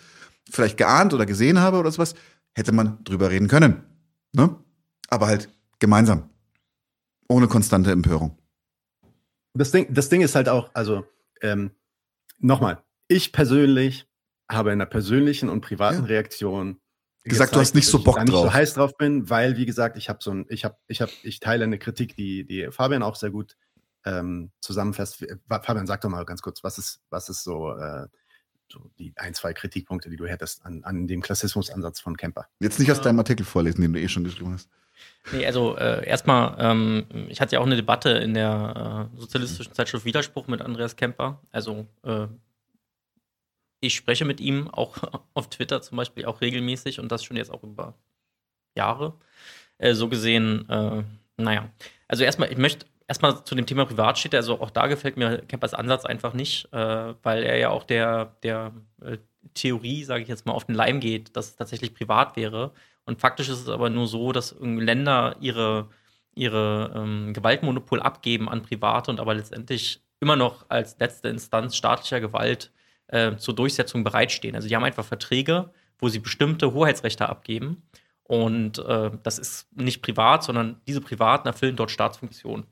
vielleicht geahnt oder gesehen habe oder sowas, hätte man drüber reden können. Ne? Aber halt gemeinsam. Ohne konstante Empörung. Das Ding, das Ding ist halt auch, also ähm, nochmal, ich persönlich habe in einer persönlichen und privaten ja. Reaktion gesagt, du hast nicht so Bock drauf. Ich nicht so heiß drauf bin, weil wie gesagt, ich habe so ein, ich habe, ich habe, ich teile eine Kritik, die die Fabian auch sehr gut ähm, zusammenfasst. Fabian, sag doch mal ganz kurz, was ist, was ist so äh, so die ein, zwei Kritikpunkte, die du hättest an, an dem Klassismusansatz von Kemper. Jetzt nicht aus deinem Artikel vorlesen, den du eh schon geschrieben hast. Nee, also äh, erstmal, ähm, ich hatte ja auch eine Debatte in der äh, sozialistischen Zeitschrift Widerspruch mit Andreas Kemper. Also äh, ich spreche mit ihm auch auf Twitter zum Beispiel auch regelmäßig und das schon jetzt auch über Jahre. Äh, so gesehen, äh, naja. Also erstmal, ich möchte erstmal zu dem Thema Privatstädte, also auch da gefällt mir Kempers Ansatz einfach nicht, äh, weil er ja auch der, der äh, Theorie, sage ich jetzt mal, auf den Leim geht, dass es tatsächlich privat wäre. Und faktisch ist es aber nur so, dass Länder ihre, ihre ähm, Gewaltmonopol abgeben an Private und aber letztendlich immer noch als letzte Instanz staatlicher Gewalt äh, zur Durchsetzung bereitstehen. Also die haben einfach Verträge, wo sie bestimmte Hoheitsrechte abgeben. Und äh, das ist nicht privat, sondern diese Privaten erfüllen dort Staatsfunktionen.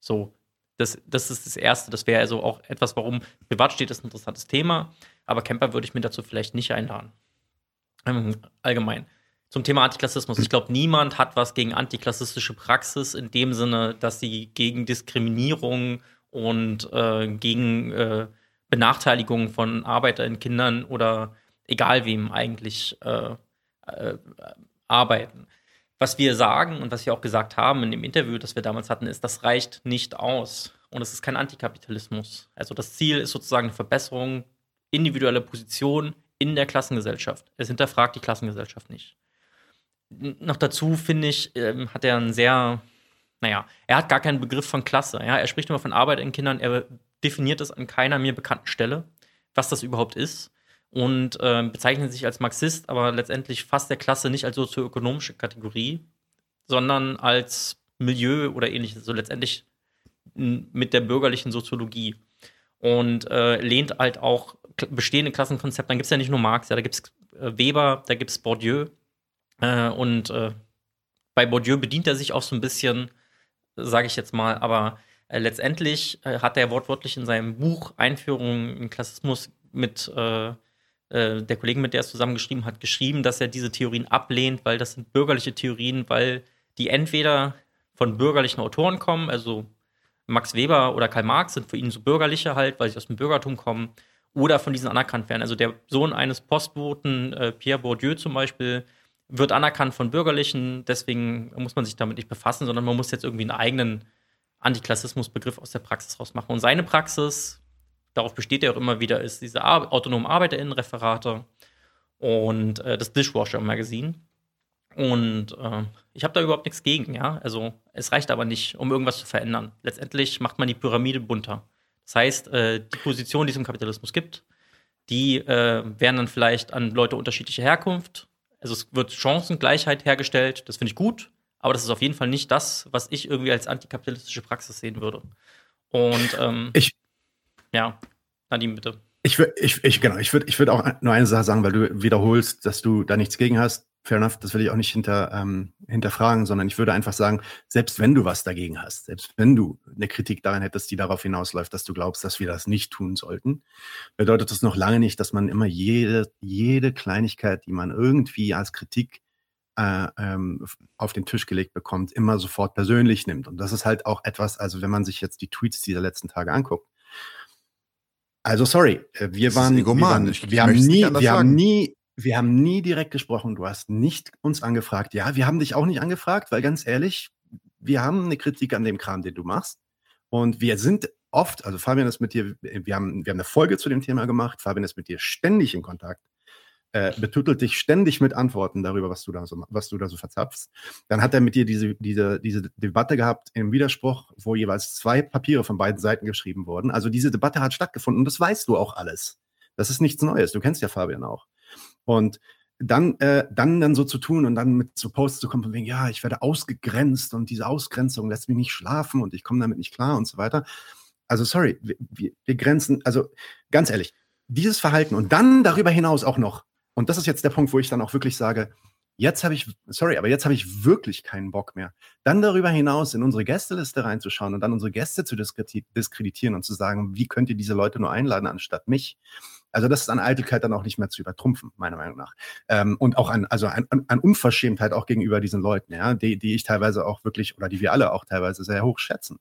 So, das, das ist das Erste. Das wäre also auch etwas, warum privat steht, ist ein interessantes Thema. Aber Camper würde ich mir dazu vielleicht nicht einladen. Ähm, allgemein. Zum Thema Antiklassismus. Ich glaube, niemand hat was gegen antiklassistische Praxis in dem Sinne, dass sie gegen Diskriminierung und äh, gegen äh, Benachteiligung von Arbeiterinnen, Kindern oder egal wem eigentlich äh, äh arbeiten. Was wir sagen und was wir auch gesagt haben in dem Interview, das wir damals hatten, ist, das reicht nicht aus. Und es ist kein Antikapitalismus. Also das Ziel ist sozusagen eine Verbesserung individueller Position in der Klassengesellschaft. Es hinterfragt die Klassengesellschaft nicht. Noch dazu, finde ich, ähm, hat er einen sehr, naja, er hat gar keinen Begriff von Klasse. Ja? Er spricht immer von Arbeit in Kindern, er definiert es an keiner mir bekannten Stelle, was das überhaupt ist und äh, bezeichnet sich als Marxist, aber letztendlich fast der Klasse nicht als sozioökonomische Kategorie, sondern als Milieu oder ähnliches, so letztendlich mit der bürgerlichen Soziologie. Und äh, lehnt halt auch bestehende Klassenkonzepte. Dann gibt es ja nicht nur Marx, ja, da gibt es äh, Weber, da gibt es Bourdieu. Äh, und äh, bei Bourdieu bedient er sich auch so ein bisschen, sage ich jetzt mal, aber äh, letztendlich hat er wortwörtlich in seinem Buch Einführung in Klassismus mit äh, der Kollege, mit der es zusammengeschrieben hat, geschrieben, dass er diese Theorien ablehnt, weil das sind bürgerliche Theorien, weil die entweder von bürgerlichen Autoren kommen, also Max Weber oder Karl Marx sind für ihn so bürgerliche halt, weil sie aus dem Bürgertum kommen, oder von diesen anerkannt werden. Also der Sohn eines Postboten, äh, Pierre Bourdieu zum Beispiel, wird anerkannt von Bürgerlichen, deswegen muss man sich damit nicht befassen, sondern man muss jetzt irgendwie einen eigenen Antiklassismusbegriff aus der Praxis rausmachen. Und seine Praxis, darauf besteht er auch immer wieder, ist diese Ar autonomen ArbeiterInnenreferate und äh, das Dishwasher Magazine. Und äh, ich habe da überhaupt nichts gegen, ja. Also es reicht aber nicht, um irgendwas zu verändern. Letztendlich macht man die Pyramide bunter. Das heißt, äh, die Position, die es im Kapitalismus gibt, die äh, werden dann vielleicht an Leute unterschiedlicher Herkunft. Also es wird Chancengleichheit hergestellt, das finde ich gut, aber das ist auf jeden Fall nicht das, was ich irgendwie als antikapitalistische Praxis sehen würde. Und ähm, ich, ja, Nadine, bitte. Ich würde, ich, ich, genau, ich würde, ich würde auch nur eine Sache sagen, weil du wiederholst, dass du da nichts gegen hast fair enough, das will ich auch nicht hinter, ähm, hinterfragen, sondern ich würde einfach sagen, selbst wenn du was dagegen hast, selbst wenn du eine Kritik daran hättest, die darauf hinausläuft, dass du glaubst, dass wir das nicht tun sollten, bedeutet das noch lange nicht, dass man immer jede, jede Kleinigkeit, die man irgendwie als Kritik äh, ähm, auf den Tisch gelegt bekommt, immer sofort persönlich nimmt. Und das ist halt auch etwas, also wenn man sich jetzt die Tweets dieser letzten Tage anguckt, also sorry, äh, wir waren, wir, waren, wir haben nie, wir haben nie wir haben nie direkt gesprochen. Du hast nicht uns angefragt. Ja, wir haben dich auch nicht angefragt, weil ganz ehrlich, wir haben eine Kritik an dem Kram, den du machst. Und wir sind oft, also Fabian ist mit dir, wir haben, wir haben eine Folge zu dem Thema gemacht. Fabian ist mit dir ständig in Kontakt, äh, betüttelt dich ständig mit Antworten darüber, was du da so, was du da so verzapfst. Dann hat er mit dir diese, diese, diese Debatte gehabt im Widerspruch, wo jeweils zwei Papiere von beiden Seiten geschrieben wurden. Also diese Debatte hat stattgefunden und das weißt du auch alles. Das ist nichts Neues. Du kennst ja Fabian auch. Und dann, äh, dann dann so zu tun und dann mit so Posts zu kommen von wegen, ja, ich werde ausgegrenzt und diese Ausgrenzung lässt mich nicht schlafen und ich komme damit nicht klar und so weiter. Also sorry, wir, wir grenzen, also ganz ehrlich, dieses Verhalten und dann darüber hinaus auch noch, und das ist jetzt der Punkt, wo ich dann auch wirklich sage, jetzt habe ich, sorry, aber jetzt habe ich wirklich keinen Bock mehr. Dann darüber hinaus in unsere Gästeliste reinzuschauen und dann unsere Gäste zu diskreditieren und zu sagen, wie könnt ihr diese Leute nur einladen anstatt mich? Also das ist an Eitelkeit dann auch nicht mehr zu übertrumpfen, meiner Meinung nach. Ähm, und auch an, also an, an Unverschämtheit auch gegenüber diesen Leuten, ja, die, die ich teilweise auch wirklich oder die wir alle auch teilweise sehr hoch schätzen.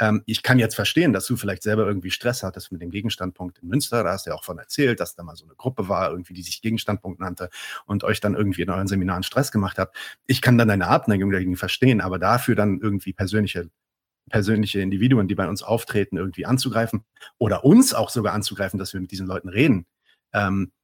Ähm, ich kann jetzt verstehen, dass du vielleicht selber irgendwie Stress hattest mit dem Gegenstandpunkt in Münster. Da hast du ja auch von erzählt, dass da mal so eine Gruppe war, irgendwie, die sich Gegenstandpunkt nannte und euch dann irgendwie in euren Seminaren Stress gemacht hat. Ich kann dann deine Abneigung dagegen verstehen, aber dafür dann irgendwie persönliche persönliche Individuen, die bei uns auftreten, irgendwie anzugreifen oder uns auch sogar anzugreifen, dass wir mit diesen Leuten reden. Ähm, äh,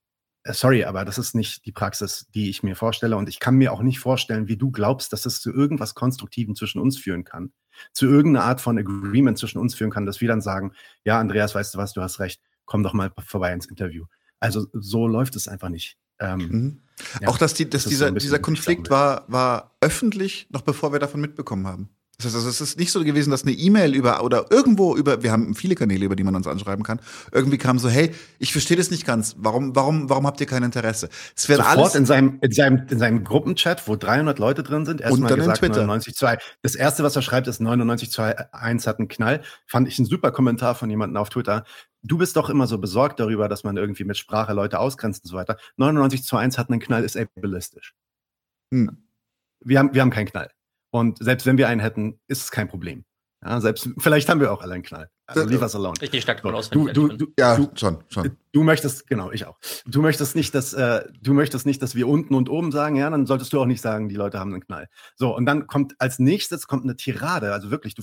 sorry, aber das ist nicht die Praxis, die ich mir vorstelle. Und ich kann mir auch nicht vorstellen, wie du glaubst, dass es zu irgendwas Konstruktivem zwischen uns führen kann. Zu irgendeiner Art von Agreement zwischen uns führen kann, dass wir dann sagen, ja, Andreas, weißt du was, du hast recht, komm doch mal vorbei ins Interview. Also so läuft es einfach nicht. Ähm, mhm. ja, auch dass, die, dass das dieser, so dieser Konflikt war, war öffentlich, noch bevor wir davon mitbekommen haben. Das heißt, also es ist nicht so gewesen, dass eine E-Mail über oder irgendwo über, wir haben viele Kanäle, über die man uns anschreiben kann, irgendwie kam so, hey, ich verstehe das nicht ganz. Warum, warum, warum habt ihr kein Interesse? Es wird alles in seinem, in seinem, in seinem Gruppenchat, wo 300 Leute drin sind, erstmal gesagt 99 2. Das erste, was er schreibt, ist 99 2 1 hat einen Knall. Fand ich ein super Kommentar von jemandem auf Twitter. Du bist doch immer so besorgt darüber, dass man irgendwie mit Sprache Leute ausgrenzt und so weiter. 99 2 1 hat einen Knall, ist ableistisch. Hm. Wir haben, wir haben keinen Knall. Und selbst wenn wir einen hätten, ist es kein Problem. Ja, selbst, vielleicht haben wir auch alle einen Knall. Also leave us alone. Richtig stark so, aus, du, du, du, ja, du, schon, schon. Du möchtest, genau, ich auch. Du möchtest nicht, dass, äh, du möchtest nicht, dass wir unten und oben sagen, ja, dann solltest du auch nicht sagen, die Leute haben einen Knall. So, und dann kommt als nächstes kommt eine Tirade, also wirklich, du,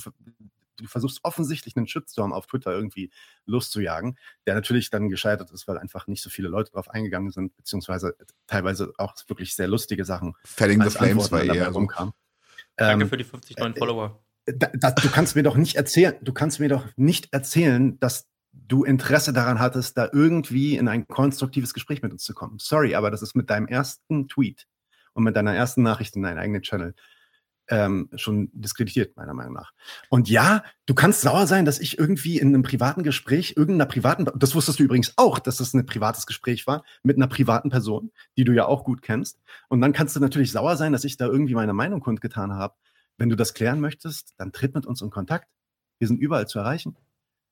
du versuchst offensichtlich einen Shitstorm auf Twitter irgendwie loszujagen, der natürlich dann gescheitert ist, weil einfach nicht so viele Leute drauf eingegangen sind, beziehungsweise teilweise auch wirklich sehr lustige Sachen. Felling the Flames war eher rumkam. Danke ähm, für die 50 neuen äh, Follower. Da, da, du kannst mir doch nicht erzählen, du kannst mir doch nicht erzählen, dass du Interesse daran hattest, da irgendwie in ein konstruktives Gespräch mit uns zu kommen. Sorry, aber das ist mit deinem ersten Tweet und mit deiner ersten Nachricht in deinem eigenen Channel ähm, schon diskreditiert, meiner Meinung nach. Und ja, du kannst sauer sein, dass ich irgendwie in einem privaten Gespräch, irgendeiner privaten, das wusstest du übrigens auch, dass das ein privates Gespräch war mit einer privaten Person, die du ja auch gut kennst. Und dann kannst du natürlich sauer sein, dass ich da irgendwie meine Meinung kundgetan habe. Wenn du das klären möchtest, dann tritt mit uns in Kontakt. Wir sind überall zu erreichen.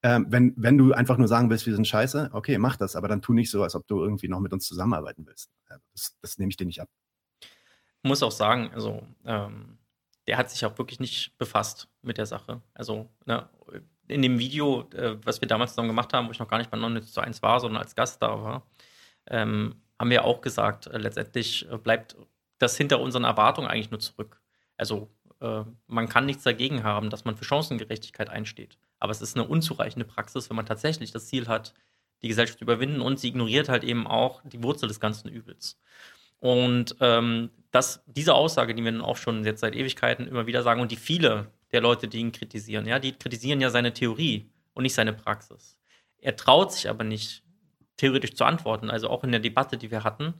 Ähm, wenn, wenn du einfach nur sagen willst, wir sind scheiße, okay, mach das, aber dann tu nicht so, als ob du irgendwie noch mit uns zusammenarbeiten willst. Das, das nehme ich dir nicht ab. Muss auch sagen, also ähm, der hat sich auch wirklich nicht befasst mit der Sache. Also ne, in dem Video, äh, was wir damals zusammen gemacht haben, wo ich noch gar nicht bei 9 zu 1 war, sondern als Gast da war, ähm, haben wir auch gesagt, äh, letztendlich äh, bleibt das hinter unseren Erwartungen eigentlich nur zurück. Also äh, man kann nichts dagegen haben, dass man für Chancengerechtigkeit einsteht. Aber es ist eine unzureichende Praxis, wenn man tatsächlich das Ziel hat, die Gesellschaft zu überwinden und sie ignoriert halt eben auch die Wurzel des ganzen Übels. Und ähm, das, diese Aussage, die wir dann auch schon jetzt seit Ewigkeiten immer wieder sagen und die viele der Leute, die ihn kritisieren, ja, die kritisieren ja seine Theorie und nicht seine Praxis. Er traut sich aber nicht, theoretisch zu antworten. Also auch in der Debatte, die wir hatten,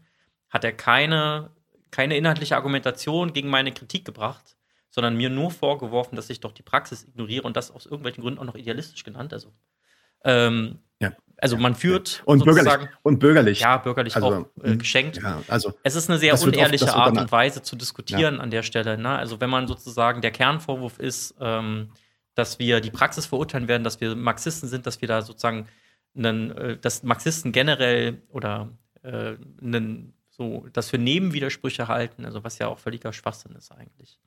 hat er keine, keine inhaltliche Argumentation gegen meine Kritik gebracht, sondern mir nur vorgeworfen, dass ich doch die Praxis ignoriere und das aus irgendwelchen Gründen auch noch idealistisch genannt. Also, ähm. Also man führt und bürgerlich und bürgerlich. Ja, bürgerlich also, auch äh, hm, geschenkt. Ja, also es ist eine sehr unehrliche oft, Art und Weise zu diskutieren ja. an der Stelle. Ne? Also wenn man sozusagen der Kernvorwurf ist, ähm, dass wir die Praxis verurteilen werden, dass wir Marxisten sind, dass wir da sozusagen einen, äh, dass Marxisten generell oder äh, einen, so, dass wir Nebenwidersprüche halten, also was ja auch völliger Schwachsinn ist eigentlich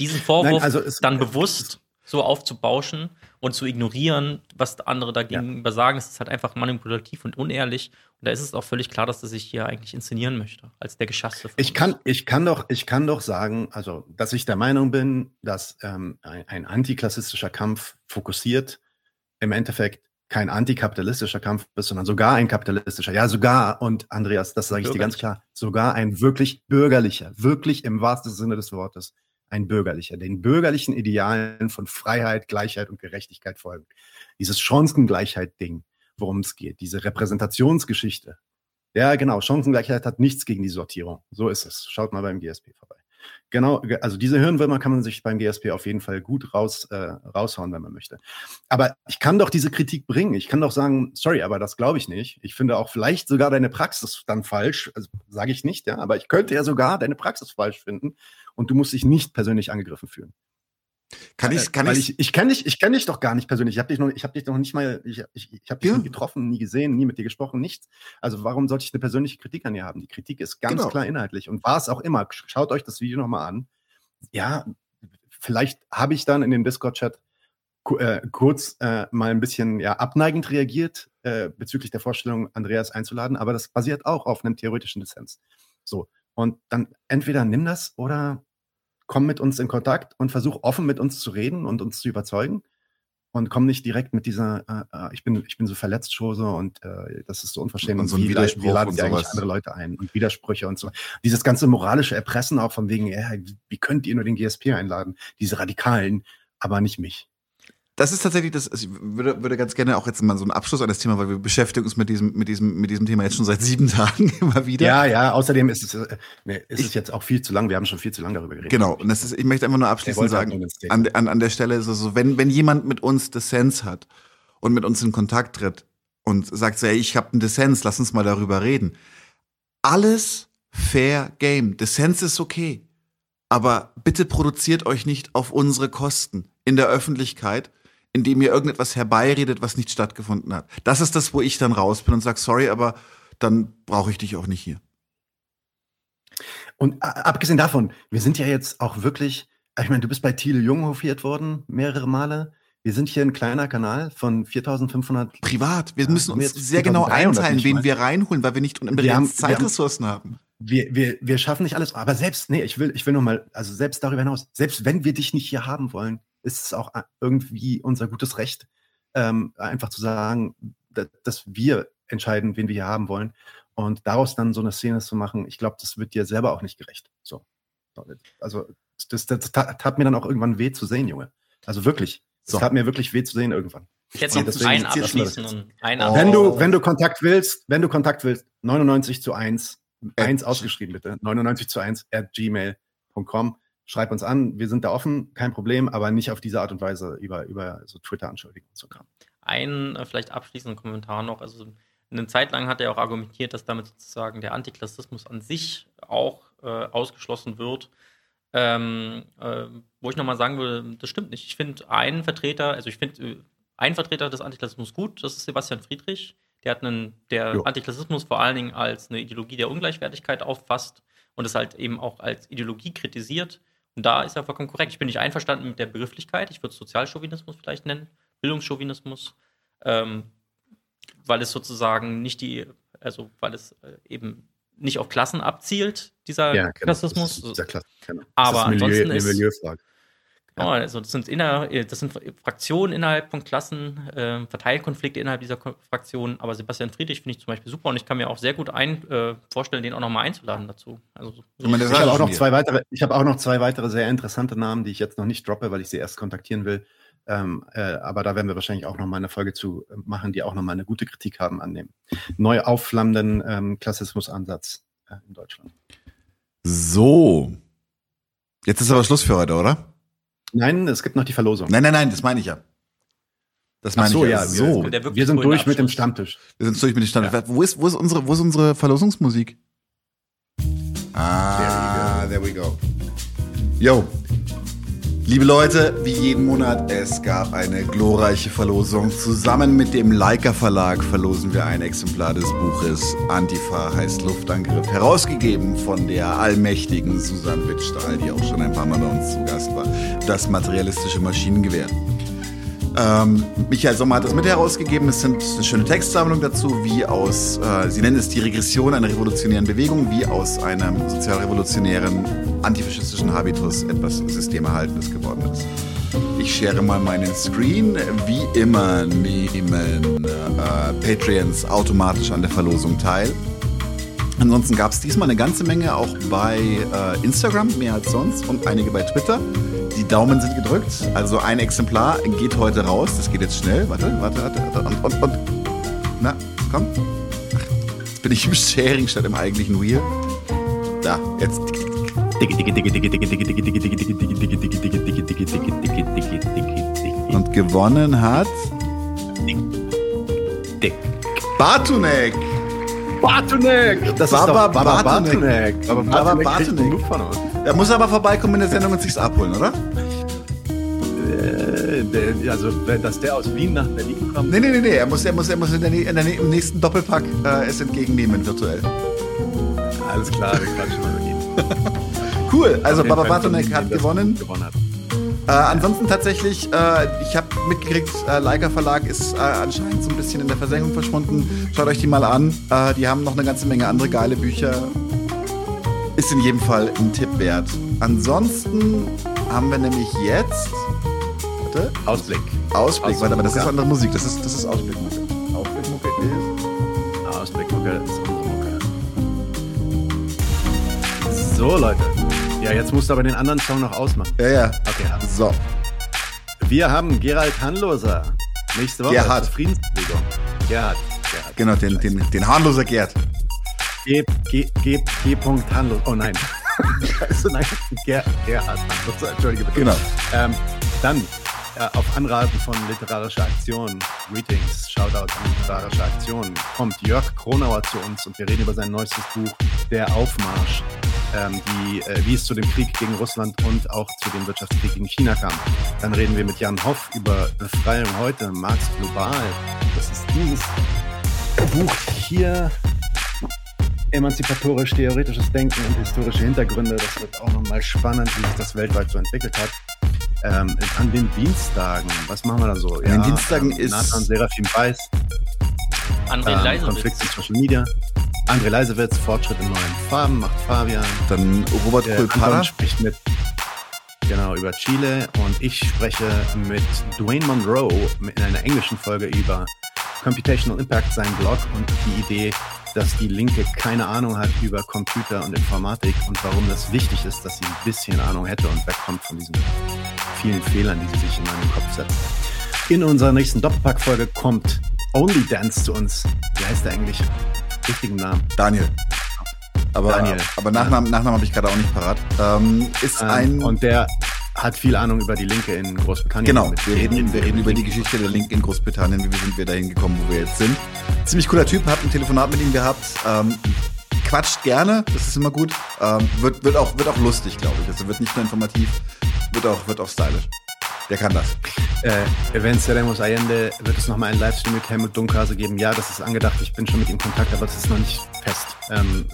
diesen Vorwurf Nein, also es, dann bewusst so aufzubauschen und zu ignorieren, was andere dagegen ja. sagen, ist halt einfach manipulativ und unehrlich. Und da ist es auch völlig klar, dass er sich hier eigentlich inszenieren möchte, als der Geschasste. Ich kann, ich, kann doch, ich kann doch sagen, also, dass ich der Meinung bin, dass ähm, ein, ein antiklassistischer Kampf fokussiert im Endeffekt kein antikapitalistischer Kampf ist, sondern sogar ein kapitalistischer. Ja, sogar, und Andreas, das sage ich dir ganz klar, sogar ein wirklich bürgerlicher, wirklich im wahrsten Sinne des Wortes ein bürgerlicher, den bürgerlichen Idealen von Freiheit, Gleichheit und Gerechtigkeit folgen. Dieses Chancengleichheit-Ding, worum es geht, diese Repräsentationsgeschichte. Ja, genau, Chancengleichheit hat nichts gegen die Sortierung. So ist es. Schaut mal beim GSP vorbei. Genau, also diese Hirnwürmer kann man sich beim GSP auf jeden Fall gut raus, äh, raushauen, wenn man möchte. Aber ich kann doch diese Kritik bringen. Ich kann doch sagen, sorry, aber das glaube ich nicht. Ich finde auch vielleicht sogar deine Praxis dann falsch. Also, Sage ich nicht, ja, aber ich könnte ja sogar deine Praxis falsch finden und du musst dich nicht persönlich angegriffen fühlen. Kann ich, äh, kann ich, ich, ich kenne dich, ich kenne dich doch gar nicht persönlich. Ich habe dich noch, ich habe dich noch nicht mal, ich, ich, ich habe dich ja. nie getroffen, nie gesehen, nie mit dir gesprochen, nichts. Also warum sollte ich eine persönliche Kritik an dir haben? Die Kritik ist ganz genau. klar inhaltlich und war es auch immer. Schaut euch das Video nochmal an. Ja, vielleicht habe ich dann in den Discord-Chat äh, kurz äh, mal ein bisschen ja, abneigend reagiert äh, bezüglich der Vorstellung, Andreas einzuladen, aber das basiert auch auf einem theoretischen Dissens. So. Und dann entweder nimm das oder komm mit uns in Kontakt und versuch offen mit uns zu reden und uns zu überzeugen. Und komm nicht direkt mit dieser, äh, äh ich, bin, ich bin so verletzt, Schose und äh, das ist so unverschämt. Und so ein wie, Widerspruch wie laden sie eigentlich andere Leute ein und Widersprüche und so. Dieses ganze moralische Erpressen auch von wegen, ja, wie könnt ihr nur den GSP einladen? Diese Radikalen, aber nicht mich das ist tatsächlich das, also ich würde, würde ganz gerne auch jetzt mal so einen Abschluss an das Thema, weil wir beschäftigen uns mit diesem, mit diesem, mit diesem Thema jetzt schon seit sieben Tagen immer wieder. Ja, ja, außerdem ist es, äh, nee, ist ich, es jetzt auch viel zu lang, wir haben schon viel zu lange darüber geredet. Genau, und das ist, ich möchte einfach nur abschließend sagen, an, an, an der Stelle ist es so, wenn, wenn jemand mit uns Dissens hat und mit uns in Kontakt tritt und sagt so, ey, ich habe einen Dissens, lass uns mal darüber reden. Alles fair game. Dissens ist okay. Aber bitte produziert euch nicht auf unsere Kosten in der Öffentlichkeit indem ihr irgendetwas herbeiredet, was nicht stattgefunden hat. Das ist das, wo ich dann raus bin und sage, sorry, aber dann brauche ich dich auch nicht hier. Und abgesehen davon, wir sind ja jetzt auch wirklich, ich meine, du bist bei Thiel Jung hofiert worden, mehrere Male. Wir sind hier ein kleiner Kanal von 4500. Privat. Wir müssen uns sehr genau einteilen, wen wir reinholen, weil wir nicht unbedingt Zeitressourcen haben. Wir, wir, wir schaffen nicht alles. Aber selbst, nee, ich will, ich will mal, also selbst darüber hinaus, selbst wenn wir dich nicht hier haben wollen, ist es auch irgendwie unser gutes Recht, ähm, einfach zu sagen, dass, dass wir entscheiden, wen wir hier haben wollen. Und daraus dann so eine Szene zu machen, ich glaube, das wird dir selber auch nicht gerecht. So. Also, das, das, tat mir dann auch irgendwann weh zu sehen, Junge. Also wirklich. Es so. tat mir wirklich weh zu sehen irgendwann. Jetzt noch deswegen, ein abschließen und ein oh. Wenn du, wenn du Kontakt willst, wenn du Kontakt willst, 99 zu 1, 1 ausgeschrieben bitte, 99 zu 1 at gmail.com schreib uns an, wir sind da offen, kein Problem, aber nicht auf diese Art und Weise über, über so Twitter-Anschuldigungen zu kommen. Ein äh, vielleicht abschließenden Kommentar noch. Also eine Zeit lang hat er auch argumentiert, dass damit sozusagen der Antiklassismus an sich auch äh, ausgeschlossen wird. Ähm, äh, wo ich nochmal sagen würde, das stimmt nicht. Ich finde einen Vertreter, also ich finde äh, einen Vertreter des Antiklassismus gut, das ist Sebastian Friedrich. Der hat einen, der jo. Antiklassismus vor allen Dingen als eine Ideologie der Ungleichwertigkeit auffasst und es halt eben auch als Ideologie kritisiert. Und da ist er vollkommen korrekt. Ich bin nicht einverstanden mit der Begrifflichkeit. Ich würde es Sozialchauvinismus vielleicht nennen, Bildungschauvinismus, ähm, weil es sozusagen nicht die, also weil es äh, eben nicht auf Klassen abzielt, dieser ja, genau. Klassismus. Dieser Klass genau. Aber ist Milieu, ansonsten ist, Milieufrage. Genau, also das sind, inner, das sind Fraktionen innerhalb von Klassen, äh, Verteilkonflikte innerhalb dieser Fraktionen. Aber Sebastian Friedrich finde ich zum Beispiel super und ich kann mir auch sehr gut ein, äh, vorstellen, den auch nochmal einzuladen dazu. Also, so ich, ich habe auch, noch zwei weitere, ich hab auch noch zwei weitere sehr interessante Namen, die ich jetzt noch nicht droppe, weil ich sie erst kontaktieren will. Ähm, äh, aber da werden wir wahrscheinlich auch noch mal eine Folge zu äh, machen, die auch noch mal eine gute Kritik haben an dem neu aufflammenden ähm, Klassismusansatz äh, in Deutschland. So. Jetzt ist aber Schluss für heute, oder? Nein, es gibt noch die Verlosung. Nein, nein, nein, das meine ich ja. Das meine so, ich ja. So. Wir, wir sind durch mit dem Stammtisch. Wir sind durch mit dem Stammtisch. Ja. Wo, ist, wo, ist unsere, wo ist unsere Verlosungsmusik? Ah, there we go. Yo. Liebe Leute, wie jeden Monat, es gab eine glorreiche Verlosung. Zusammen mit dem Leica Verlag verlosen wir ein Exemplar des Buches Antifa heißt Luftangriff, herausgegeben von der allmächtigen Susan Wittstahl, die auch schon ein paar Mal bei uns zu Gast war. Das materialistische Maschinengewehr. Ähm, Michael Sommer hat das mit herausgegeben. Es sind eine schöne Textsammlung dazu, wie aus, äh, sie nennen es die Regression einer revolutionären Bewegung, wie aus einem sozialrevolutionären antifaschistischen Habitus etwas Systemerhaltendes geworden ist. Ich share mal meinen Screen. Wie immer nehmen äh, Patreons automatisch an der Verlosung teil. Ansonsten gab es diesmal eine ganze Menge auch bei äh, Instagram, mehr als sonst, und einige bei Twitter. Die Daumen sind gedrückt. Also ein Exemplar geht heute raus. Das geht jetzt schnell. Warte, warte, warte. Und, und, und. Na, komm. Ach, jetzt bin ich im Sharing statt im eigentlichen Wheel. Da, jetzt. Und gewonnen hat. Bartunek. Bartunek! Das Baba ist doch Baba Bartunek. Baba Bartunek. Er muss aber vorbeikommen in der Sendung und sich's abholen, oder? Äh, also, dass der aus Wien nach Berlin kommt? Nee, nee, nee, nee. Er muss, er muss, er muss in der, in der, im nächsten Doppelpack äh, es entgegennehmen, virtuell. Alles klar, wir quatschen mal mit ihm. cool, also Baba Bartonek hat gewonnen. gewonnen hat. Äh, ansonsten tatsächlich, äh, ich habe mitgekriegt, äh, Leica Verlag ist äh, anscheinend so ein bisschen in der Versenkung verschwunden. Schaut euch die mal an. Äh, die haben noch eine ganze Menge andere geile Bücher. Ist in jedem Fall ein Tipp wert. Ansonsten haben wir nämlich jetzt. Warte. Ausblick. Ausblick, warte, aber das ist andere Musik. Das ist, das ist Ausblickmucke. Ausblickmucke ist. Ausblickmucke ist unsere Mucke. So, Leute. Ja, jetzt musst du aber den anderen Song noch ausmachen. Ja, ja. Okay, so. Wir haben Gerald Hanloser. Nächste Woche. Gerhard. Friedensbewegung. Gerhard. Gerhard. Genau, den, den, den Harnloser Gerd. G. G. G. G. Oh nein. Scheiße, nein. Ger, Gerhard. Entschuldige bitte. Genau. Ähm, dann äh, auf Anraten von Literarischer Aktion, Greetings, Shoutout an Literarische Aktion, kommt Jörg Kronauer zu uns und wir reden über sein neuestes Buch, Der Aufmarsch, ähm, die, äh, wie es zu dem Krieg gegen Russland und auch zu dem Wirtschaftskrieg gegen China kam. Dann reden wir mit Jan Hoff über Befreiung heute, Marx global. Das ist dieses Buch hier. Emanzipatorisch theoretisches Denken und historische Hintergründe. Das wird auch nochmal spannend, wie sich das weltweit so entwickelt hat. Ähm, an den Dienstagen, was machen wir da so? An ja, den Dienstagen ähm, ist. Nathan Serafim Weiß. André ähm, Leisewitz. Konflikt in Social Media. André Leisewitz, Fortschritt in neuen Farben, macht Fabian. Dann Robert äh, Kulpara. spricht mit genau über Chile und ich spreche mit Dwayne Monroe in einer englischen Folge über Computational Impact, sein Blog und die Idee, dass die Linke keine Ahnung hat über Computer und Informatik und warum das wichtig ist, dass sie ein bisschen Ahnung hätte und wegkommt von diesen vielen Fehlern, die sie sich in meinem Kopf setzt. In unserer nächsten Doppelpack-Folge kommt Only Dance zu uns. Wie heißt der eigentlich? Richtigen Namen. Daniel. Aber, Daniel. aber Nachnamen, Nachnamen habe ich gerade auch nicht parat. Ähm, ist ähm, ein. Und der hat viel Ahnung über die Linke in Großbritannien. Genau, wir reden, wir reden über die Geschichte der Linke in Großbritannien, wie sind wir dahin gekommen, wo wir jetzt sind. Ziemlich cooler Typ, hat ein Telefonat mit ihm gehabt. Ähm, quatscht gerne, das ist immer gut. Ähm, wird, wird, auch, wird auch lustig, glaube ich. Also wird nicht nur informativ, wird auch, wird auch stylisch. Der kann das. Äh, Venceremos Allende wird es nochmal einen Livestream mit Helmut Dunkhase geben. Ja, das ist angedacht. Ich bin schon mit ihm in Kontakt, aber das ist noch nicht fest. Ähm,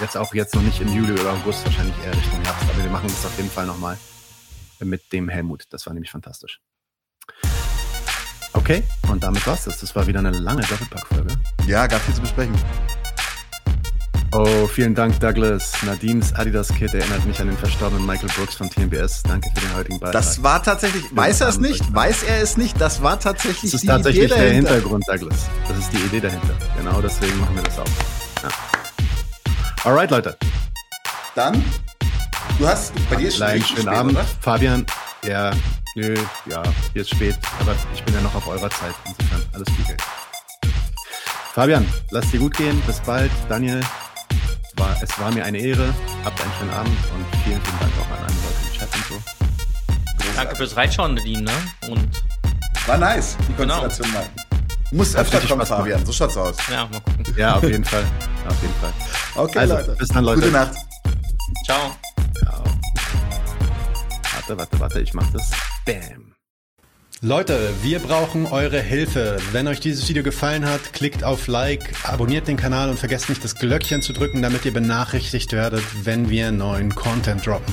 jetzt auch jetzt noch nicht im Juli oder August, wahrscheinlich eher Richtung Herbst. Aber wir machen das auf jeden Fall nochmal mit dem Helmut. Das war nämlich fantastisch. Okay, und damit war's das. Das war wieder eine lange Doppelpack-Folge. Ja, gab viel zu besprechen. Oh, vielen Dank, Douglas. Nadims Adidas-Kit erinnert mich an den verstorbenen Michael Brooks von TMBS. Danke für den heutigen Beitrag. Das war tatsächlich, weiß er es nicht? Weiß er es nicht? Das war tatsächlich Das ist tatsächlich Idee der. Hintergrund, Douglas. Das ist die Idee dahinter. Genau deswegen machen wir das auch. Ja. Alright, Leute. Dann, du hast, bei dir ist schon schönen spät, Abend. Oder? Fabian, ja, nö, ja, hier ist spät, aber ich bin ja noch auf eurer Zeit. Insofern, alles Gute. Fabian, lass dir gut gehen. Bis bald. Daniel, war, es war mir eine Ehre. Habt einen schönen Abend und vielen, vielen Dank auch an alle Leute im Chat und so. Großartig. Danke fürs Reinschauen, Nadine. Ne? Und war nice, die genau. Konstellation genau. mal. Du musst öfter kommen, Fabian. So schaut's aus. Ja, mal gucken. Ja, auf jeden Fall. Auf jeden Fall. Okay, also, Leute. Bis dann, Leute. Gute Nacht. Ciao. Ciao. Warte, warte, warte. Ich mach das. Bam. Leute, wir brauchen eure Hilfe. Wenn euch dieses Video gefallen hat, klickt auf Like, abonniert den Kanal und vergesst nicht das Glöckchen zu drücken, damit ihr benachrichtigt werdet, wenn wir neuen Content droppen.